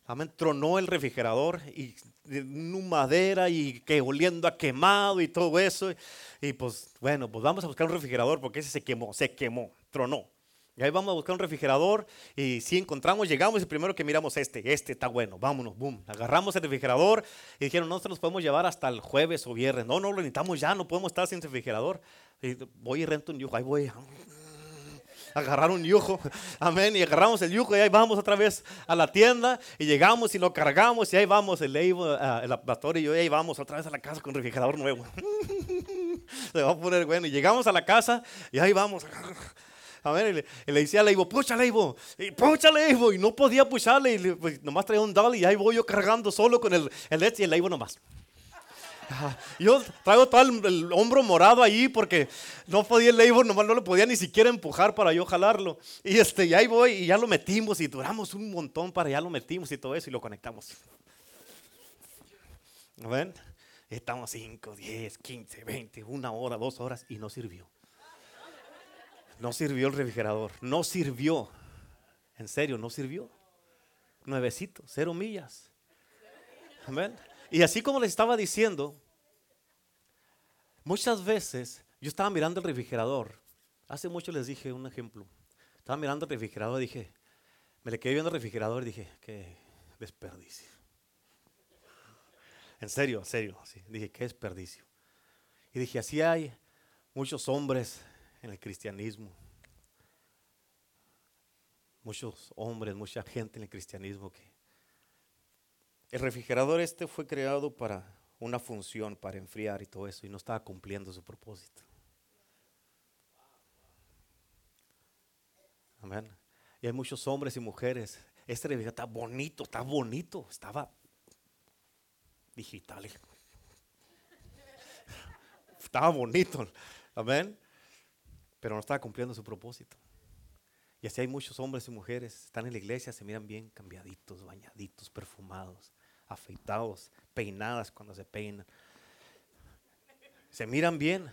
Speaker 1: Amén, tronó el refrigerador y madera y que oliendo a quemado y todo eso. Y pues bueno, pues vamos a buscar un refrigerador porque ese se quemó, se quemó, tronó. Y ahí vamos a buscar un refrigerador y si encontramos, llegamos y primero que miramos este, este está bueno, vámonos, boom. Agarramos el refrigerador y dijeron, no, se nos podemos llevar hasta el jueves o viernes. No, no lo necesitamos ya, no podemos estar sin refrigerador. Y voy y rento un yujo, ahí voy. Agarrar un yujo, amén, y agarramos el yujo y ahí vamos otra vez a la tienda y llegamos y lo cargamos y ahí vamos, el, el pastor y yo, y ahí vamos otra vez a la casa con refrigerador nuevo. Se va a poner bueno. Y llegamos a la casa y ahí vamos. A ver, y le, decía a Leivo, pucha Leivo, y pucha Leivo, y no podía pucharle, y pues, nomás traía un dolly y ahí voy yo cargando solo con el, el y el Leivo nomás. Yo traigo todo el, hombro morado ahí porque no podía el Leivo, nomás no lo podía ni siquiera empujar para yo jalarlo. Y, este, y ahí voy y ya lo metimos y duramos un montón para ya lo metimos y todo eso y lo conectamos. ¿Ven? Estamos 5, 10, 15, 20, una hora, dos horas y no sirvió. No sirvió el refrigerador, no sirvió. En serio, no sirvió. Nuevecito, cero millas. Amén. Y así como les estaba diciendo, muchas veces yo estaba mirando el refrigerador. Hace mucho les dije un ejemplo. Estaba mirando el refrigerador y dije, me le quedé viendo el refrigerador y dije, qué desperdicio. En serio, en serio. Dije, qué desperdicio. Y dije, así hay muchos hombres en el cristianismo. Muchos hombres, mucha gente en el cristianismo que... El refrigerador este fue creado para una función, para enfriar y todo eso, y no estaba cumpliendo su propósito. Amén. Y hay muchos hombres y mujeres. Este refrigerador está bonito, está bonito, estaba digital. Estaba bonito. Amén pero no estaba cumpliendo su propósito. Y así hay muchos hombres y mujeres, están en la iglesia, se miran bien cambiaditos, bañaditos, perfumados, afeitados, peinadas cuando se peinan. Se miran bien,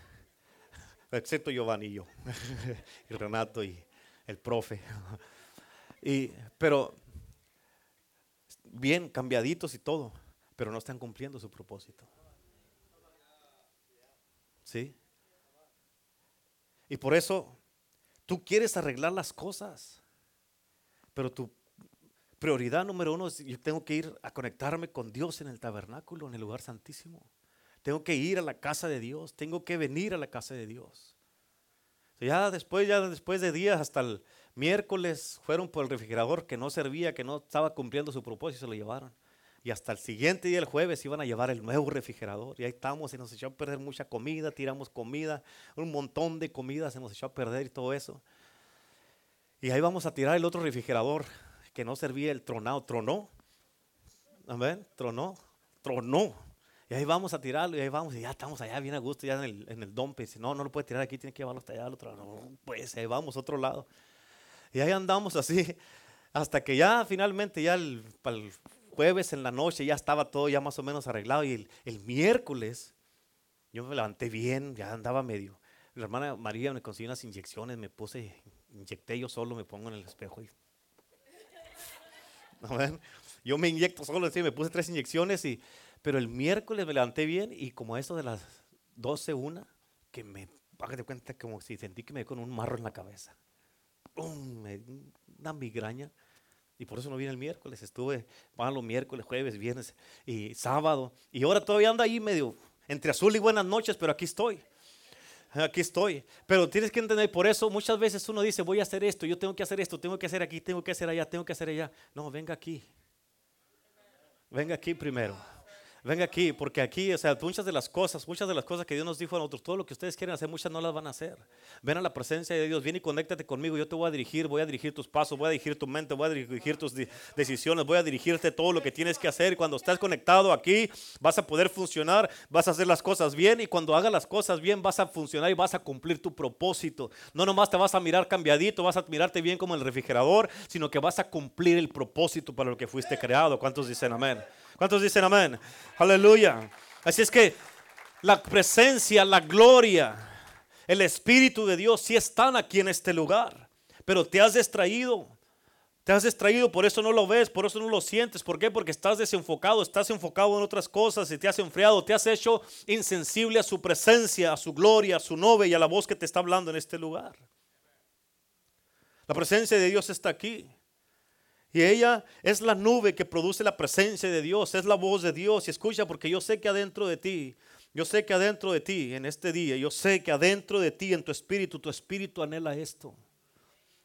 Speaker 1: excepto Giovanni y yo, y Renato y el profe. Y, pero bien cambiaditos y todo, pero no están cumpliendo su propósito. ¿Sí? Y por eso tú quieres arreglar las cosas, pero tu prioridad número uno es yo tengo que ir a conectarme con Dios en el tabernáculo, en el lugar santísimo. Tengo que ir a la casa de Dios, tengo que venir a la casa de Dios. Ya después, ya después de días, hasta el miércoles, fueron por el refrigerador que no servía, que no estaba cumpliendo su propósito y se lo llevaron. Y hasta el siguiente día, el jueves, iban a llevar el nuevo refrigerador. Y ahí estamos y nos echó a perder mucha comida, tiramos comida, un montón de comida se nos echó a perder y todo eso. Y ahí vamos a tirar el otro refrigerador que no servía el tronado. Tronó. Amén. Tronó. Tronó. Y ahí vamos a tirarlo y ahí vamos y ya estamos allá bien a gusto, ya en el, en el dompe. No, no lo puede tirar aquí, tiene que llevarlo hasta allá al otro lado. Pues ahí vamos otro lado. Y ahí andamos así hasta que ya finalmente ya el jueves en la noche ya estaba todo ya más o menos arreglado y el, miércoles yo me levanté bien, ya andaba medio. La hermana María me consiguió unas inyecciones, me puse, inyecté yo solo, me pongo en el espejo y... Yo me inyecto solo, me puse tres inyecciones y... Pero el miércoles me levanté bien y como eso de las 12, una, que me, de cuenta como si sentí que me dio con un marro en la cabeza. una migraña. Y por eso no vine el miércoles, estuve malo miércoles, jueves, viernes y sábado. Y ahora todavía anda ahí medio entre azul y buenas noches, pero aquí estoy. Aquí estoy. Pero tienes que entender, por eso muchas veces uno dice, voy a hacer esto, yo tengo que hacer esto, tengo que hacer aquí, tengo que hacer allá, tengo que hacer allá. No, venga aquí. Venga aquí primero. Venga aquí, porque aquí, o sea, muchas de las cosas, muchas de las cosas que Dios nos dijo a nosotros, todo lo que ustedes quieren hacer, muchas no las van a hacer. Ven a la presencia de Dios, ven y conéctate conmigo, yo te voy a dirigir, voy a dirigir tus pasos, voy a dirigir tu mente, voy a dirigir tus decisiones, voy a dirigirte todo lo que tienes que hacer. Cuando estás conectado aquí, vas a poder funcionar, vas a hacer las cosas bien y cuando hagas las cosas bien, vas a funcionar y vas a cumplir tu propósito. No nomás te vas a mirar cambiadito, vas a mirarte bien como el refrigerador, sino que vas a cumplir el propósito para lo que fuiste creado. ¿Cuántos dicen amén? ¿Cuántos dicen amén? Aleluya. Así es que la presencia, la gloria, el Espíritu de Dios sí están aquí en este lugar. Pero te has distraído. Te has distraído, por eso no lo ves, por eso no lo sientes. ¿Por qué? Porque estás desenfocado, estás enfocado en otras cosas y te has enfriado, te has hecho insensible a su presencia, a su gloria, a su nube y a la voz que te está hablando en este lugar. La presencia de Dios está aquí. Y ella es la nube que produce la presencia de Dios, es la voz de Dios. Y escucha, porque yo sé que adentro de ti, yo sé que adentro de ti, en este día, yo sé que adentro de ti, en tu espíritu, tu espíritu anhela esto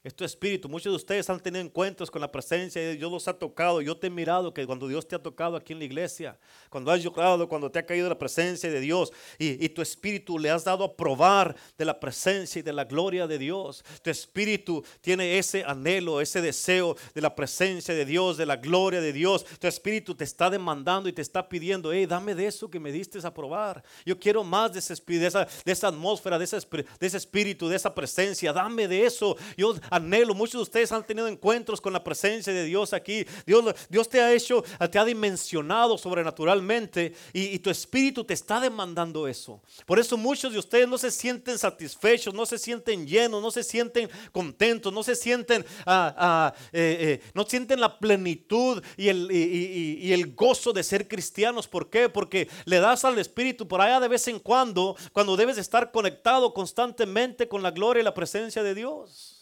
Speaker 1: es tu espíritu. Muchos de ustedes han tenido encuentros con la presencia de Dios, los ha tocado. Yo te he mirado que cuando Dios te ha tocado aquí en la iglesia, cuando has llorado, cuando te ha caído la presencia de Dios y, tu espíritu le has dado a probar de la presencia y de la gloria de Dios. Tu espíritu tiene ese anhelo, ese deseo de la presencia de Dios, de la gloria de Dios. Tu espíritu te está demandando y te está pidiendo, hey, dame de eso que me diste a probar. Yo quiero más de, ese, de, esa, de esa atmósfera, de ese, de ese espíritu, de esa presencia. Dame de eso. Yo anhelo. Muchos de ustedes han tenido encuentros con la presencia de Dios aquí. Dios, Dios te ha hecho, te ha dimensionado sobrenaturalmente y, tu espíritu te está demandando eso. Por eso muchos de ustedes no se sienten satisfechos, no se sienten llenos, no se sienten contentos, no se sienten, ah, ah, eh, eh, no sienten la plenitud y el, y el gozo de ser cristianos. ¿Por qué? Porque le das al espíritu por allá de vez en cuando, cuando debes estar conectado constantemente con la gloria y la presencia de Dios.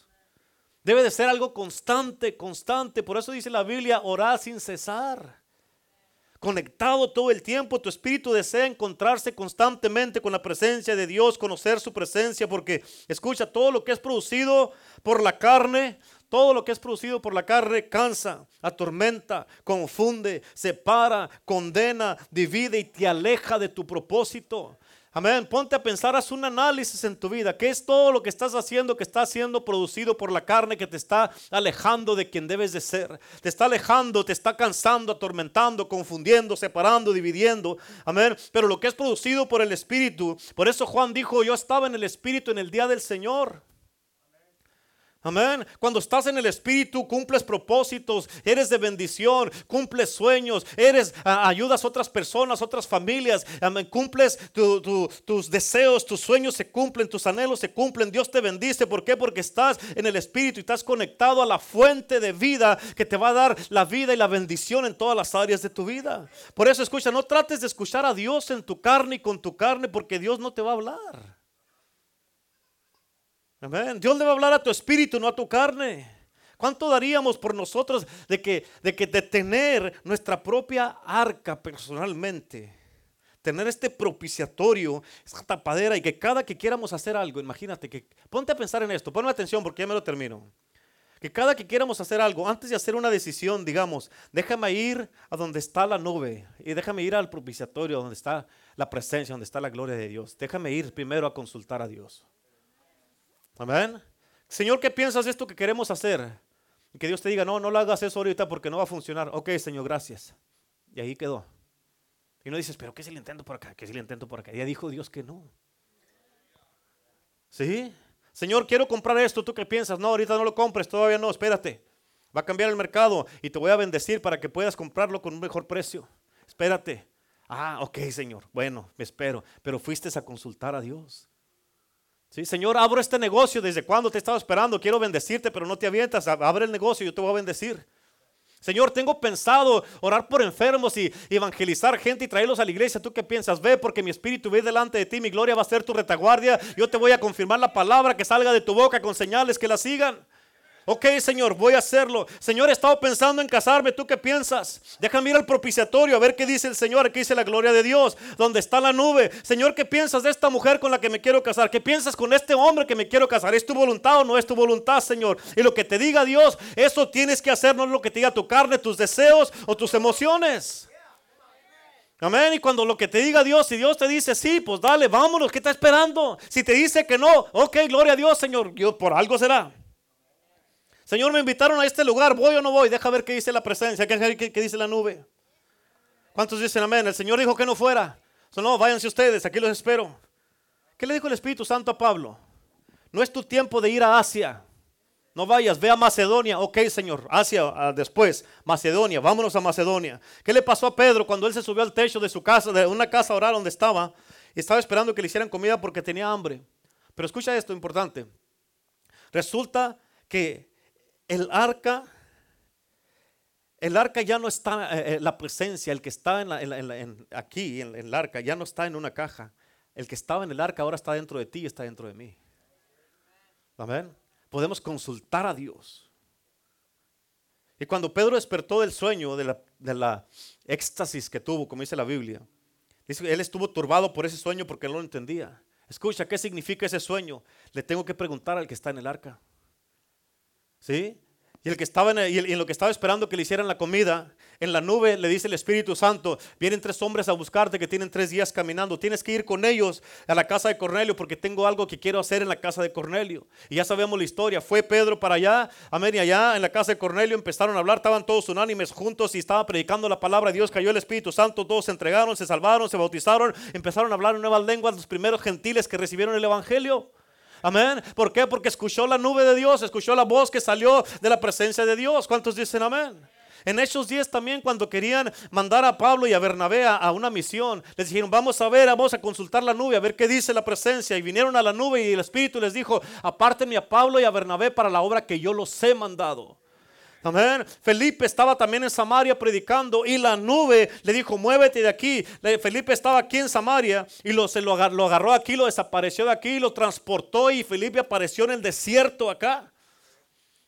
Speaker 1: Debe de ser algo constante, constante. Por eso dice la Biblia, orar sin cesar. Conectado todo el tiempo, tu espíritu desea encontrarse constantemente con la presencia de Dios, conocer su presencia, porque escucha, todo lo que es producido por la carne, todo lo que es producido por la carne cansa, atormenta, confunde, separa, condena, divide y te aleja de tu propósito. Amén. Ponte a pensar, haz un análisis en tu vida. ¿Qué es todo lo que estás haciendo que está siendo producido por la carne que te está alejando de quien debes de ser? Te está alejando, te está cansando, atormentando, confundiendo, separando, dividiendo. Amén. Pero lo que es producido por el Espíritu, por eso Juan dijo, yo estaba en el Espíritu en el día del Señor. Amén. Cuando estás en el Espíritu, cumples propósitos, eres de bendición, cumples sueños, eres, ayudas a otras personas, otras familias, amén. cumples tus deseos, tus sueños se cumplen, tus anhelos se cumplen. Dios te bendice. ¿Por qué? Porque estás en el Espíritu y estás conectado a la fuente de vida que te va a dar la vida y la bendición en todas las áreas de tu vida. Por eso escucha, no trates de escuchar a Dios en tu carne y con tu carne, porque Dios no te va a hablar. Amén. Dios le va a hablar a tu espíritu, no a tu carne. ¿Cuánto daríamos por nosotros de que, de que tener nuestra propia arca personalmente? Tener este propiciatorio, esta tapadera y que cada que quieramos hacer algo, imagínate que, ponte a pensar en esto, ponme atención porque ya me lo termino. Que cada que quieramos hacer algo, antes de hacer una decisión, digamos, déjame ir a donde está la nube y déjame ir al propiciatorio, donde está la presencia, donde está la gloria de Dios. Déjame ir primero a consultar a Dios. Amén. Señor, ¿qué piensas de esto que queremos hacer? Y que Dios te diga, no, no lo hagas eso ahorita porque no va a funcionar. Ok, Señor, gracias. Y ahí quedó. Y no dices, pero ¿qué si le intento por acá? ¿Qué si le intento por acá? Ya dijo Dios que no. ¿Sí? Señor, quiero comprar esto, ¿tú qué piensas? No, ahorita no lo compres, todavía no, espérate. Va a cambiar el mercado y te voy a bendecir para que puedas comprarlo con un mejor precio. Espérate. Ah, ok, Señor. Bueno, me espero. Pero fuiste a consultar a Dios. Sí, Señor, abro este negocio. ¿Desde cuándo te estaba esperando? Quiero bendecirte, pero no te avientas. Abre el negocio yo te voy a bendecir. Señor, tengo pensado orar por enfermos y evangelizar gente y traerlos a la iglesia. ¿Tú qué piensas? Ve porque mi espíritu ve delante de ti, mi gloria va a ser tu retaguardia. Yo te voy a confirmar la palabra que salga de tu boca con señales que la sigan. Ok, Señor, voy a hacerlo. Señor, he estado pensando en casarme. ¿Tú qué piensas? Déjame ir al propiciatorio a ver qué dice el Señor. Aquí dice la gloria de Dios. Donde está la nube. Señor, ¿qué piensas de esta mujer con la que me quiero casar? ¿Qué piensas con este hombre que me quiero casar? ¿Es tu voluntad o no es tu voluntad, Señor? Y lo que te diga Dios, eso tienes que hacer. No es lo que te diga tu carne, tus deseos o tus emociones. Amén. Y cuando lo que te diga Dios, si Dios te dice sí, pues dale, vámonos, ¿qué está esperando? Si te dice que no, ok, gloria a Dios, Señor, yo, por algo será. Señor, me invitaron a este lugar, ¿voy o no voy? Deja ver qué dice la presencia, qué, dice la nube. ¿Cuántos dicen amén? El Señor dijo que no fuera. no, váyanse ustedes, aquí los espero. ¿Qué le dijo el Espíritu Santo a Pablo? No es tu tiempo de ir a Asia. No vayas, ve a Macedonia. Ok, Señor, Asia ah, después. Macedonia, vámonos a Macedonia. ¿Qué le pasó a Pedro cuando él se subió al techo de su casa, de una casa orar donde estaba? Y estaba esperando que le hicieran comida porque tenía hambre. Pero escucha esto importante. Resulta que el arca, el arca ya no está, eh, eh, la presencia, el que está aquí, en, el arca, ya no está en una caja. El que estaba en el arca ahora está dentro de ti y está dentro de mí. Amén. Podemos consultar a Dios. Y cuando Pedro despertó del sueño, de la, éxtasis que tuvo, como dice la Biblia, él estuvo turbado por ese sueño porque no lo entendía. Escucha, ¿qué significa ese sueño? Le tengo que preguntar al que está en el arca. ¿Sí? Y, el que estaba en, y en lo que estaba esperando que le hicieran la comida, en la nube le dice el Espíritu Santo, vienen tres hombres a buscarte que tienen tres días caminando, tienes que ir con ellos a la casa de Cornelio porque tengo algo que quiero hacer en la casa de Cornelio. Y ya sabemos la historia, fue Pedro para allá, amén, y allá en la casa de Cornelio empezaron a hablar, estaban todos unánimes juntos y estaba predicando la palabra de Dios, cayó el Espíritu Santo, todos se entregaron, se salvaron, se bautizaron, empezaron a hablar en nuevas lenguas los primeros gentiles que recibieron el Evangelio. Amén. ¿Por qué? Porque escuchó la nube de Dios, escuchó la voz que salió de la presencia de Dios. ¿Cuántos dicen amén? En esos días también cuando querían mandar a Pablo y a Bernabé a, una misión, les dijeron, vamos a ver, vamos a consultar la nube, a ver qué dice la presencia. Y vinieron a la nube y el Espíritu les dijo, apártenme a Pablo y a Bernabé para la obra que yo los he mandado. Amén. Felipe estaba también en Samaria predicando y la nube le dijo, muévete de aquí. Felipe estaba aquí en Samaria y lo, se lo, agarró aquí, lo desapareció de aquí, lo transportó y Felipe apareció en el desierto acá.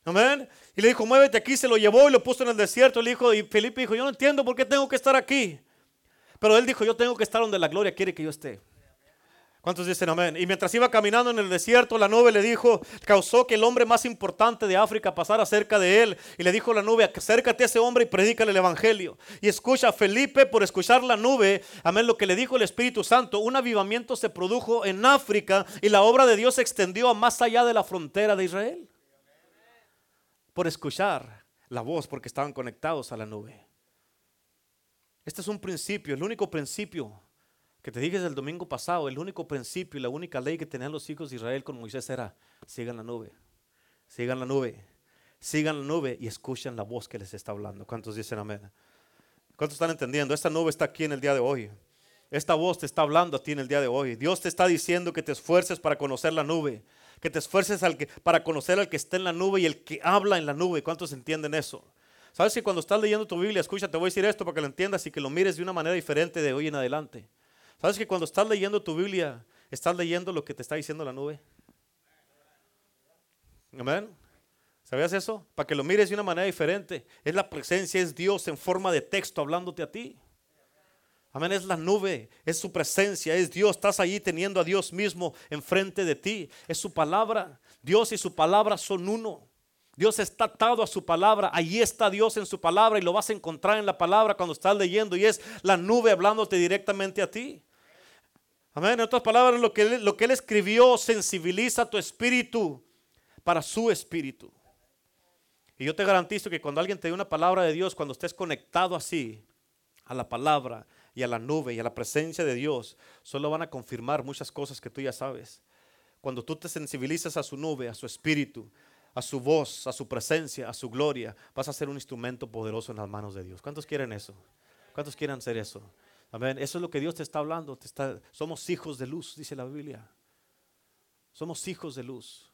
Speaker 1: Amén. Y le dijo, muévete aquí, se lo llevó y lo puso en el desierto. Le dijo, y Felipe dijo, yo no entiendo por qué tengo que estar aquí. Pero él dijo, yo tengo que estar donde la gloria quiere que yo esté. ¿Cuántos dicen amén? Y mientras iba caminando en el desierto, la nube le dijo, causó que el hombre más importante de África pasara cerca de él. Y le dijo a la nube, acércate a ese hombre y predícale el evangelio. Y escucha, Felipe, por escuchar la nube, amén, lo que le dijo el Espíritu Santo, un avivamiento se produjo en África y la obra de Dios se extendió a más allá de la frontera de Israel. Por escuchar la voz, porque estaban conectados a la nube. Este es un principio, el único principio que te dije el domingo pasado, el único principio y la única ley que tenían los hijos de Israel con Moisés era, sigan la nube, sigan la nube, sigan la nube y escuchen la voz que les está hablando. ¿Cuántos dicen amén? ¿Cuántos están entendiendo? Esta nube está aquí en el día de hoy. Esta voz te está hablando a ti en el día de hoy. Dios te está diciendo que te esfuerces para conocer la nube, que te esfuerces al que, para conocer al que está en la nube y el que habla en la nube. ¿Cuántos entienden eso? Sabes que cuando estás leyendo tu Biblia, escucha, te voy a decir esto para que lo entiendas y que lo mires de una manera diferente de hoy en adelante. ¿Sabes que cuando estás leyendo tu Biblia, estás leyendo lo que te está diciendo la nube? Amén. ¿Sabías eso? Para que lo mires de una manera diferente. Es la presencia, es Dios en forma de texto hablándote a ti. Amén, es la nube, es su presencia, es Dios. Estás allí teniendo a Dios mismo enfrente de ti. Es su palabra. Dios y su palabra son uno. Dios está atado a su palabra. Allí está Dios en su palabra y lo vas a encontrar en la palabra cuando estás leyendo y es la nube hablándote directamente a ti. Amén. En otras palabras, lo que, lo que Él escribió sensibiliza tu espíritu para su espíritu. Y yo te garantizo que cuando alguien te dé una palabra de Dios, cuando estés conectado así a la palabra y a la nube y a la presencia de Dios, solo van a confirmar muchas cosas que tú ya sabes. Cuando tú te sensibilizas a su nube, a su espíritu, a su voz, a su presencia, a su gloria, vas a ser un instrumento poderoso en las manos de Dios. ¿Cuántos quieren eso? ¿Cuántos quieren hacer eso? Amén. Eso es lo que Dios te está hablando. Te está, somos hijos de luz, dice la Biblia. Somos hijos de luz.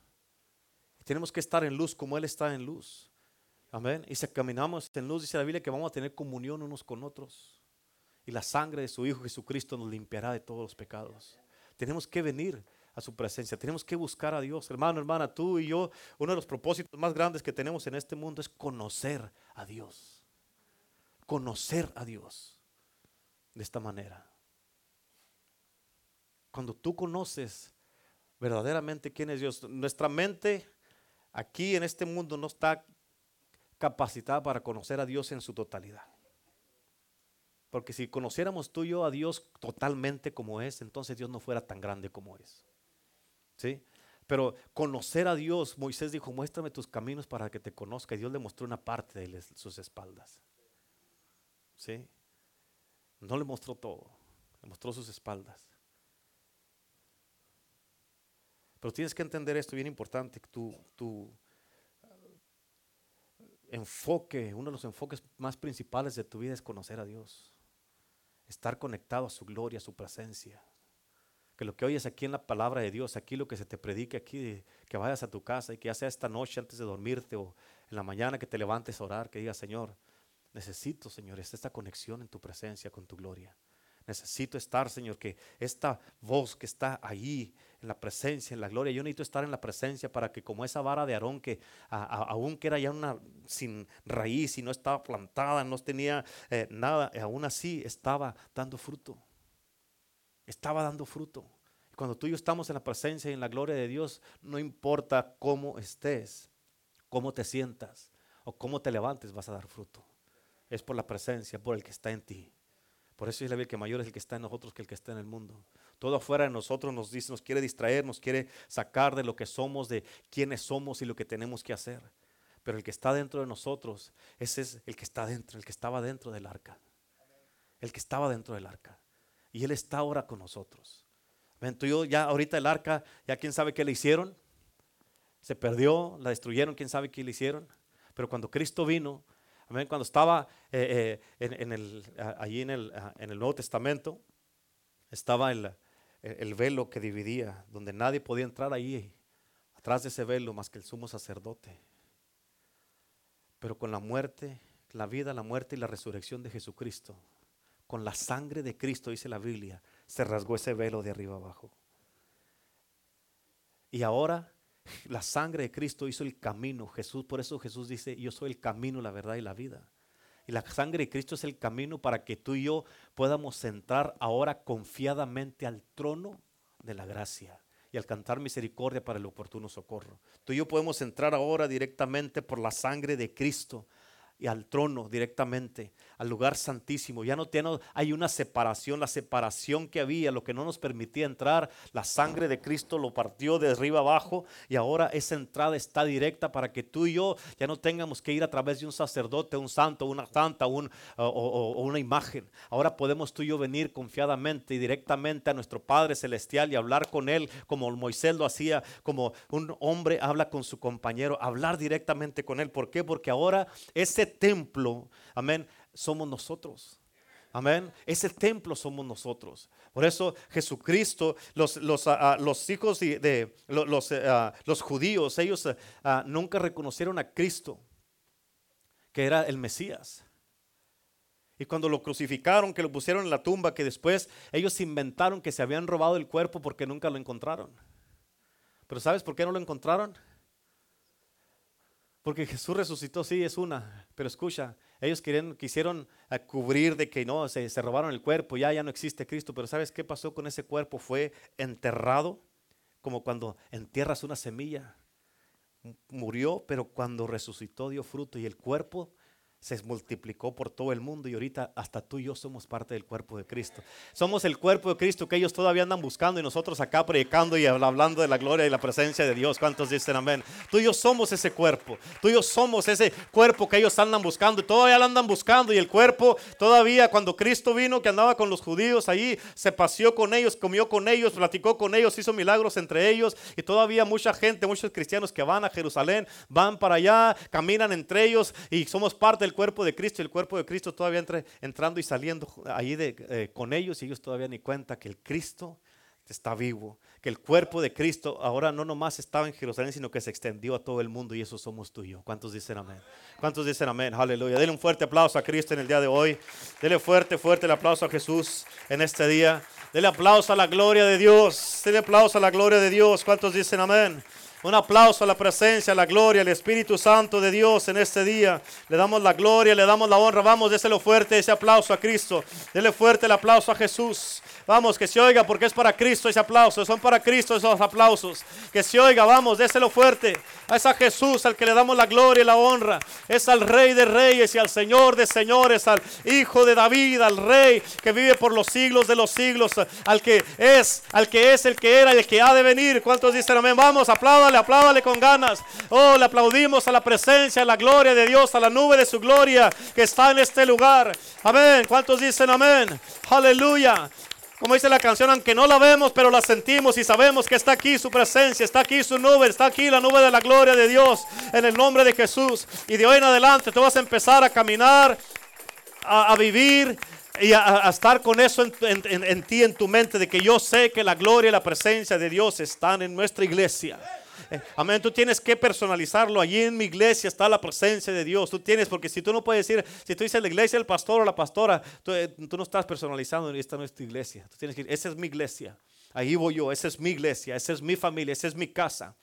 Speaker 1: Tenemos que estar en luz como Él está en luz. Amén. Y si caminamos en luz, dice la Biblia, que vamos a tener comunión unos con otros. Y la sangre de su Hijo Jesucristo nos limpiará de todos los pecados. Tenemos que venir a su presencia. Tenemos que buscar a Dios. Hermano, hermana, tú y yo, uno de los propósitos más grandes que tenemos en este mundo es conocer a Dios. Conocer a Dios de esta manera. Cuando tú conoces verdaderamente quién es Dios, nuestra mente aquí en este mundo no está capacitada para conocer a Dios en su totalidad. Porque si conociéramos tú y yo a Dios totalmente como es, entonces Dios no fuera tan grande como es. ¿Sí? Pero conocer a Dios, Moisés dijo, muéstrame tus caminos para que te conozca. Y Dios le mostró una parte de sus espaldas. ¿Sí? No le mostró todo, le mostró sus espaldas. Pero tienes que entender esto bien importante, tu, tu enfoque, uno de los enfoques más principales de tu vida es conocer a Dios. Estar conectado a su gloria, a su presencia que lo que oyes aquí en la palabra de Dios, aquí lo que se te predique aquí, que vayas a tu casa y que ya sea esta noche antes de dormirte o en la mañana que te levantes a orar, que digas, Señor, necesito, Señor, esta conexión en tu presencia con tu gloria. Necesito estar, Señor, que esta voz que está ahí en la presencia, en la gloria, yo necesito estar en la presencia para que como esa vara de Aarón que aún que era ya una sin raíz y no estaba plantada, no tenía eh, nada, aún así estaba dando fruto estaba dando fruto. Cuando tú y yo estamos en la presencia y en la gloria de Dios, no importa cómo estés, cómo te sientas o cómo te levantes, vas a dar fruto. Es por la presencia, por el que está en ti. Por eso es la Biblia que mayor es el que está en nosotros que el que está en el mundo. Todo afuera de nosotros nos dice, nos quiere distraer, nos quiere sacar de lo que somos, de quiénes somos y lo que tenemos que hacer. Pero el que está dentro de nosotros, ese es el que está dentro, el que estaba dentro del arca. El que estaba dentro del arca. Y Él está ahora con nosotros. Ven, tú y yo, ya ahorita el arca, ya quién sabe qué le hicieron. Se perdió, la destruyeron, quién sabe qué le hicieron. Pero cuando Cristo vino, amén, cuando estaba eh, eh, en, el, allí en el, en el, Nuevo Testamento, estaba el, el velo que dividía, donde nadie podía entrar ahí, atrás de ese velo, más que el sumo sacerdote. Pero con la muerte, la vida, la muerte y la resurrección de Jesucristo, con la sangre de Cristo, dice la Biblia, se rasgó ese velo de arriba abajo. Y ahora la sangre de Cristo hizo el camino. Jesús, por eso Jesús dice, yo soy el camino, la verdad y la vida. Y la sangre de Cristo es el camino para que tú y yo podamos entrar ahora confiadamente al trono de la gracia y alcanzar misericordia para el oportuno socorro. Tú y yo podemos entrar ahora directamente por la sangre de Cristo y al trono directamente, al lugar santísimo. Ya no, tiene, hay una separación, la separación que había, lo que no nos permitía entrar, la sangre de Cristo lo partió de arriba abajo y ahora esa entrada está directa para que tú y yo ya no tengamos que ir a través de un sacerdote, un santo, una santa un, o, una imagen. Ahora podemos tú y yo venir confiadamente y directamente a nuestro Padre Celestial y hablar con Él como Moisés lo hacía, como un hombre habla con su compañero, hablar directamente con Él. ¿Por qué? Porque ahora ese templo, amén, somos nosotros. Amén. Ese templo somos nosotros. Por eso Jesucristo, los, los, ah, ah, los hijos de, los, ah, los, judíos, ellos nunca reconocieron a Cristo, que era el Mesías. Y cuando lo crucificaron, que lo pusieron en la tumba, que después ellos inventaron que se habían robado el cuerpo porque nunca lo encontraron. Pero ¿sabes por qué no lo encontraron? Porque Jesús resucitó, sí, es una, pero escucha, ellos quisieron eh, cubrir de que no, se, se, robaron el cuerpo, ya, ya no existe Cristo, pero ¿sabes qué pasó con ese cuerpo? Fue enterrado, como cuando entierras una semilla. murió, pero cuando resucitó dio fruto y el cuerpo se multiplicó por todo el mundo y ahorita hasta tú y yo somos parte del cuerpo de Cristo. Somos el cuerpo de Cristo que ellos todavía andan buscando y nosotros acá predicando y hablando de la gloria y la presencia de Dios. ¿Cuántos dicen amén? Tú y yo somos ese cuerpo. Tú y yo somos ese cuerpo que ellos andan buscando y todavía lo andan buscando y el cuerpo todavía cuando Cristo vino que andaba con los judíos allí, se paseó con ellos, comió con ellos, platicó con ellos, hizo milagros entre ellos y todavía mucha gente, muchos cristianos que van a Jerusalén, van para allá, caminan entre ellos y somos parte del cuerpo de Cristo y el cuerpo de Cristo todavía entre, entrando y saliendo ahí de, eh, con ellos y ellos todavía ni cuenta que el Cristo está vivo, que el cuerpo de Cristo ahora no nomás estaba en Jerusalén, sino que se extendió a todo el mundo y eso somos tú y yo. ¿Cuántos dicen amén? ¿Cuántos dicen amén? Aleluya. Dele un fuerte aplauso a Cristo en el día de hoy. Dele fuerte, fuerte el aplauso a Jesús en este día. Dele aplauso a la gloria de Dios. Dele aplauso a la gloria de Dios. ¿Cuántos dicen amén? Un aplauso a la presencia, a la gloria, al Espíritu Santo de Dios en este día. Le damos la gloria, le damos la honra. Vamos, déselo fuerte ese aplauso a Cristo. Dele fuerte el aplauso a Jesús. Vamos, que se oiga porque es para Cristo ese aplauso. Son para Cristo esos aplausos. Que se oiga, vamos, déselo fuerte. A ese Jesús al que le damos la gloria y la honra. Es al Rey de Reyes y al Señor de Señores, al Hijo de David, al Rey que vive por los siglos de los siglos. Al que es, al que es, el que era y el que ha de venir. ¿Cuántos dicen amén? Vamos, apláudale, apláudale con ganas. Oh, le aplaudimos a la presencia, a la gloria de Dios, a la nube de su gloria que está en este lugar. Amén. ¿Cuántos dicen amén? Aleluya. Como dice la canción, aunque no la vemos, pero la sentimos y sabemos que está aquí su presencia, está aquí su nube, está aquí la nube de la gloria de Dios en el nombre de Jesús. Y de hoy en adelante tú vas a empezar a caminar, a, vivir y a, estar con eso en, ti, en tu mente, de que yo sé que la gloria y la presencia de Dios están en nuestra iglesia. Eh, amén, tú tienes que personalizarlo. Allí en mi iglesia está la presencia de Dios. Tú tienes, porque si tú no puedes decir, si tú dices la iglesia, el pastor o la pastora, tú, eh, no estás personalizando, esta no es tu iglesia. Tú tienes que decir, esa es mi iglesia. Ahí voy yo, esa es mi iglesia, esa es mi familia, esa es mi casa.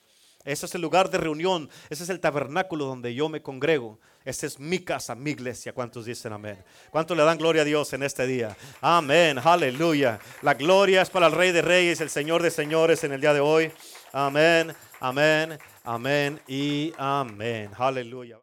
Speaker 1: Ese es el lugar de reunión, ese es el tabernáculo donde yo me congrego. Esa es mi casa, mi iglesia. ¿Cuántos dicen amén? ¿Cuántos le dan gloria a Dios en este día? Amén, aleluya. La gloria es para el Rey de Reyes, el Señor de Señores en el día de hoy. Amén, amén, amén y amén. Aleluya.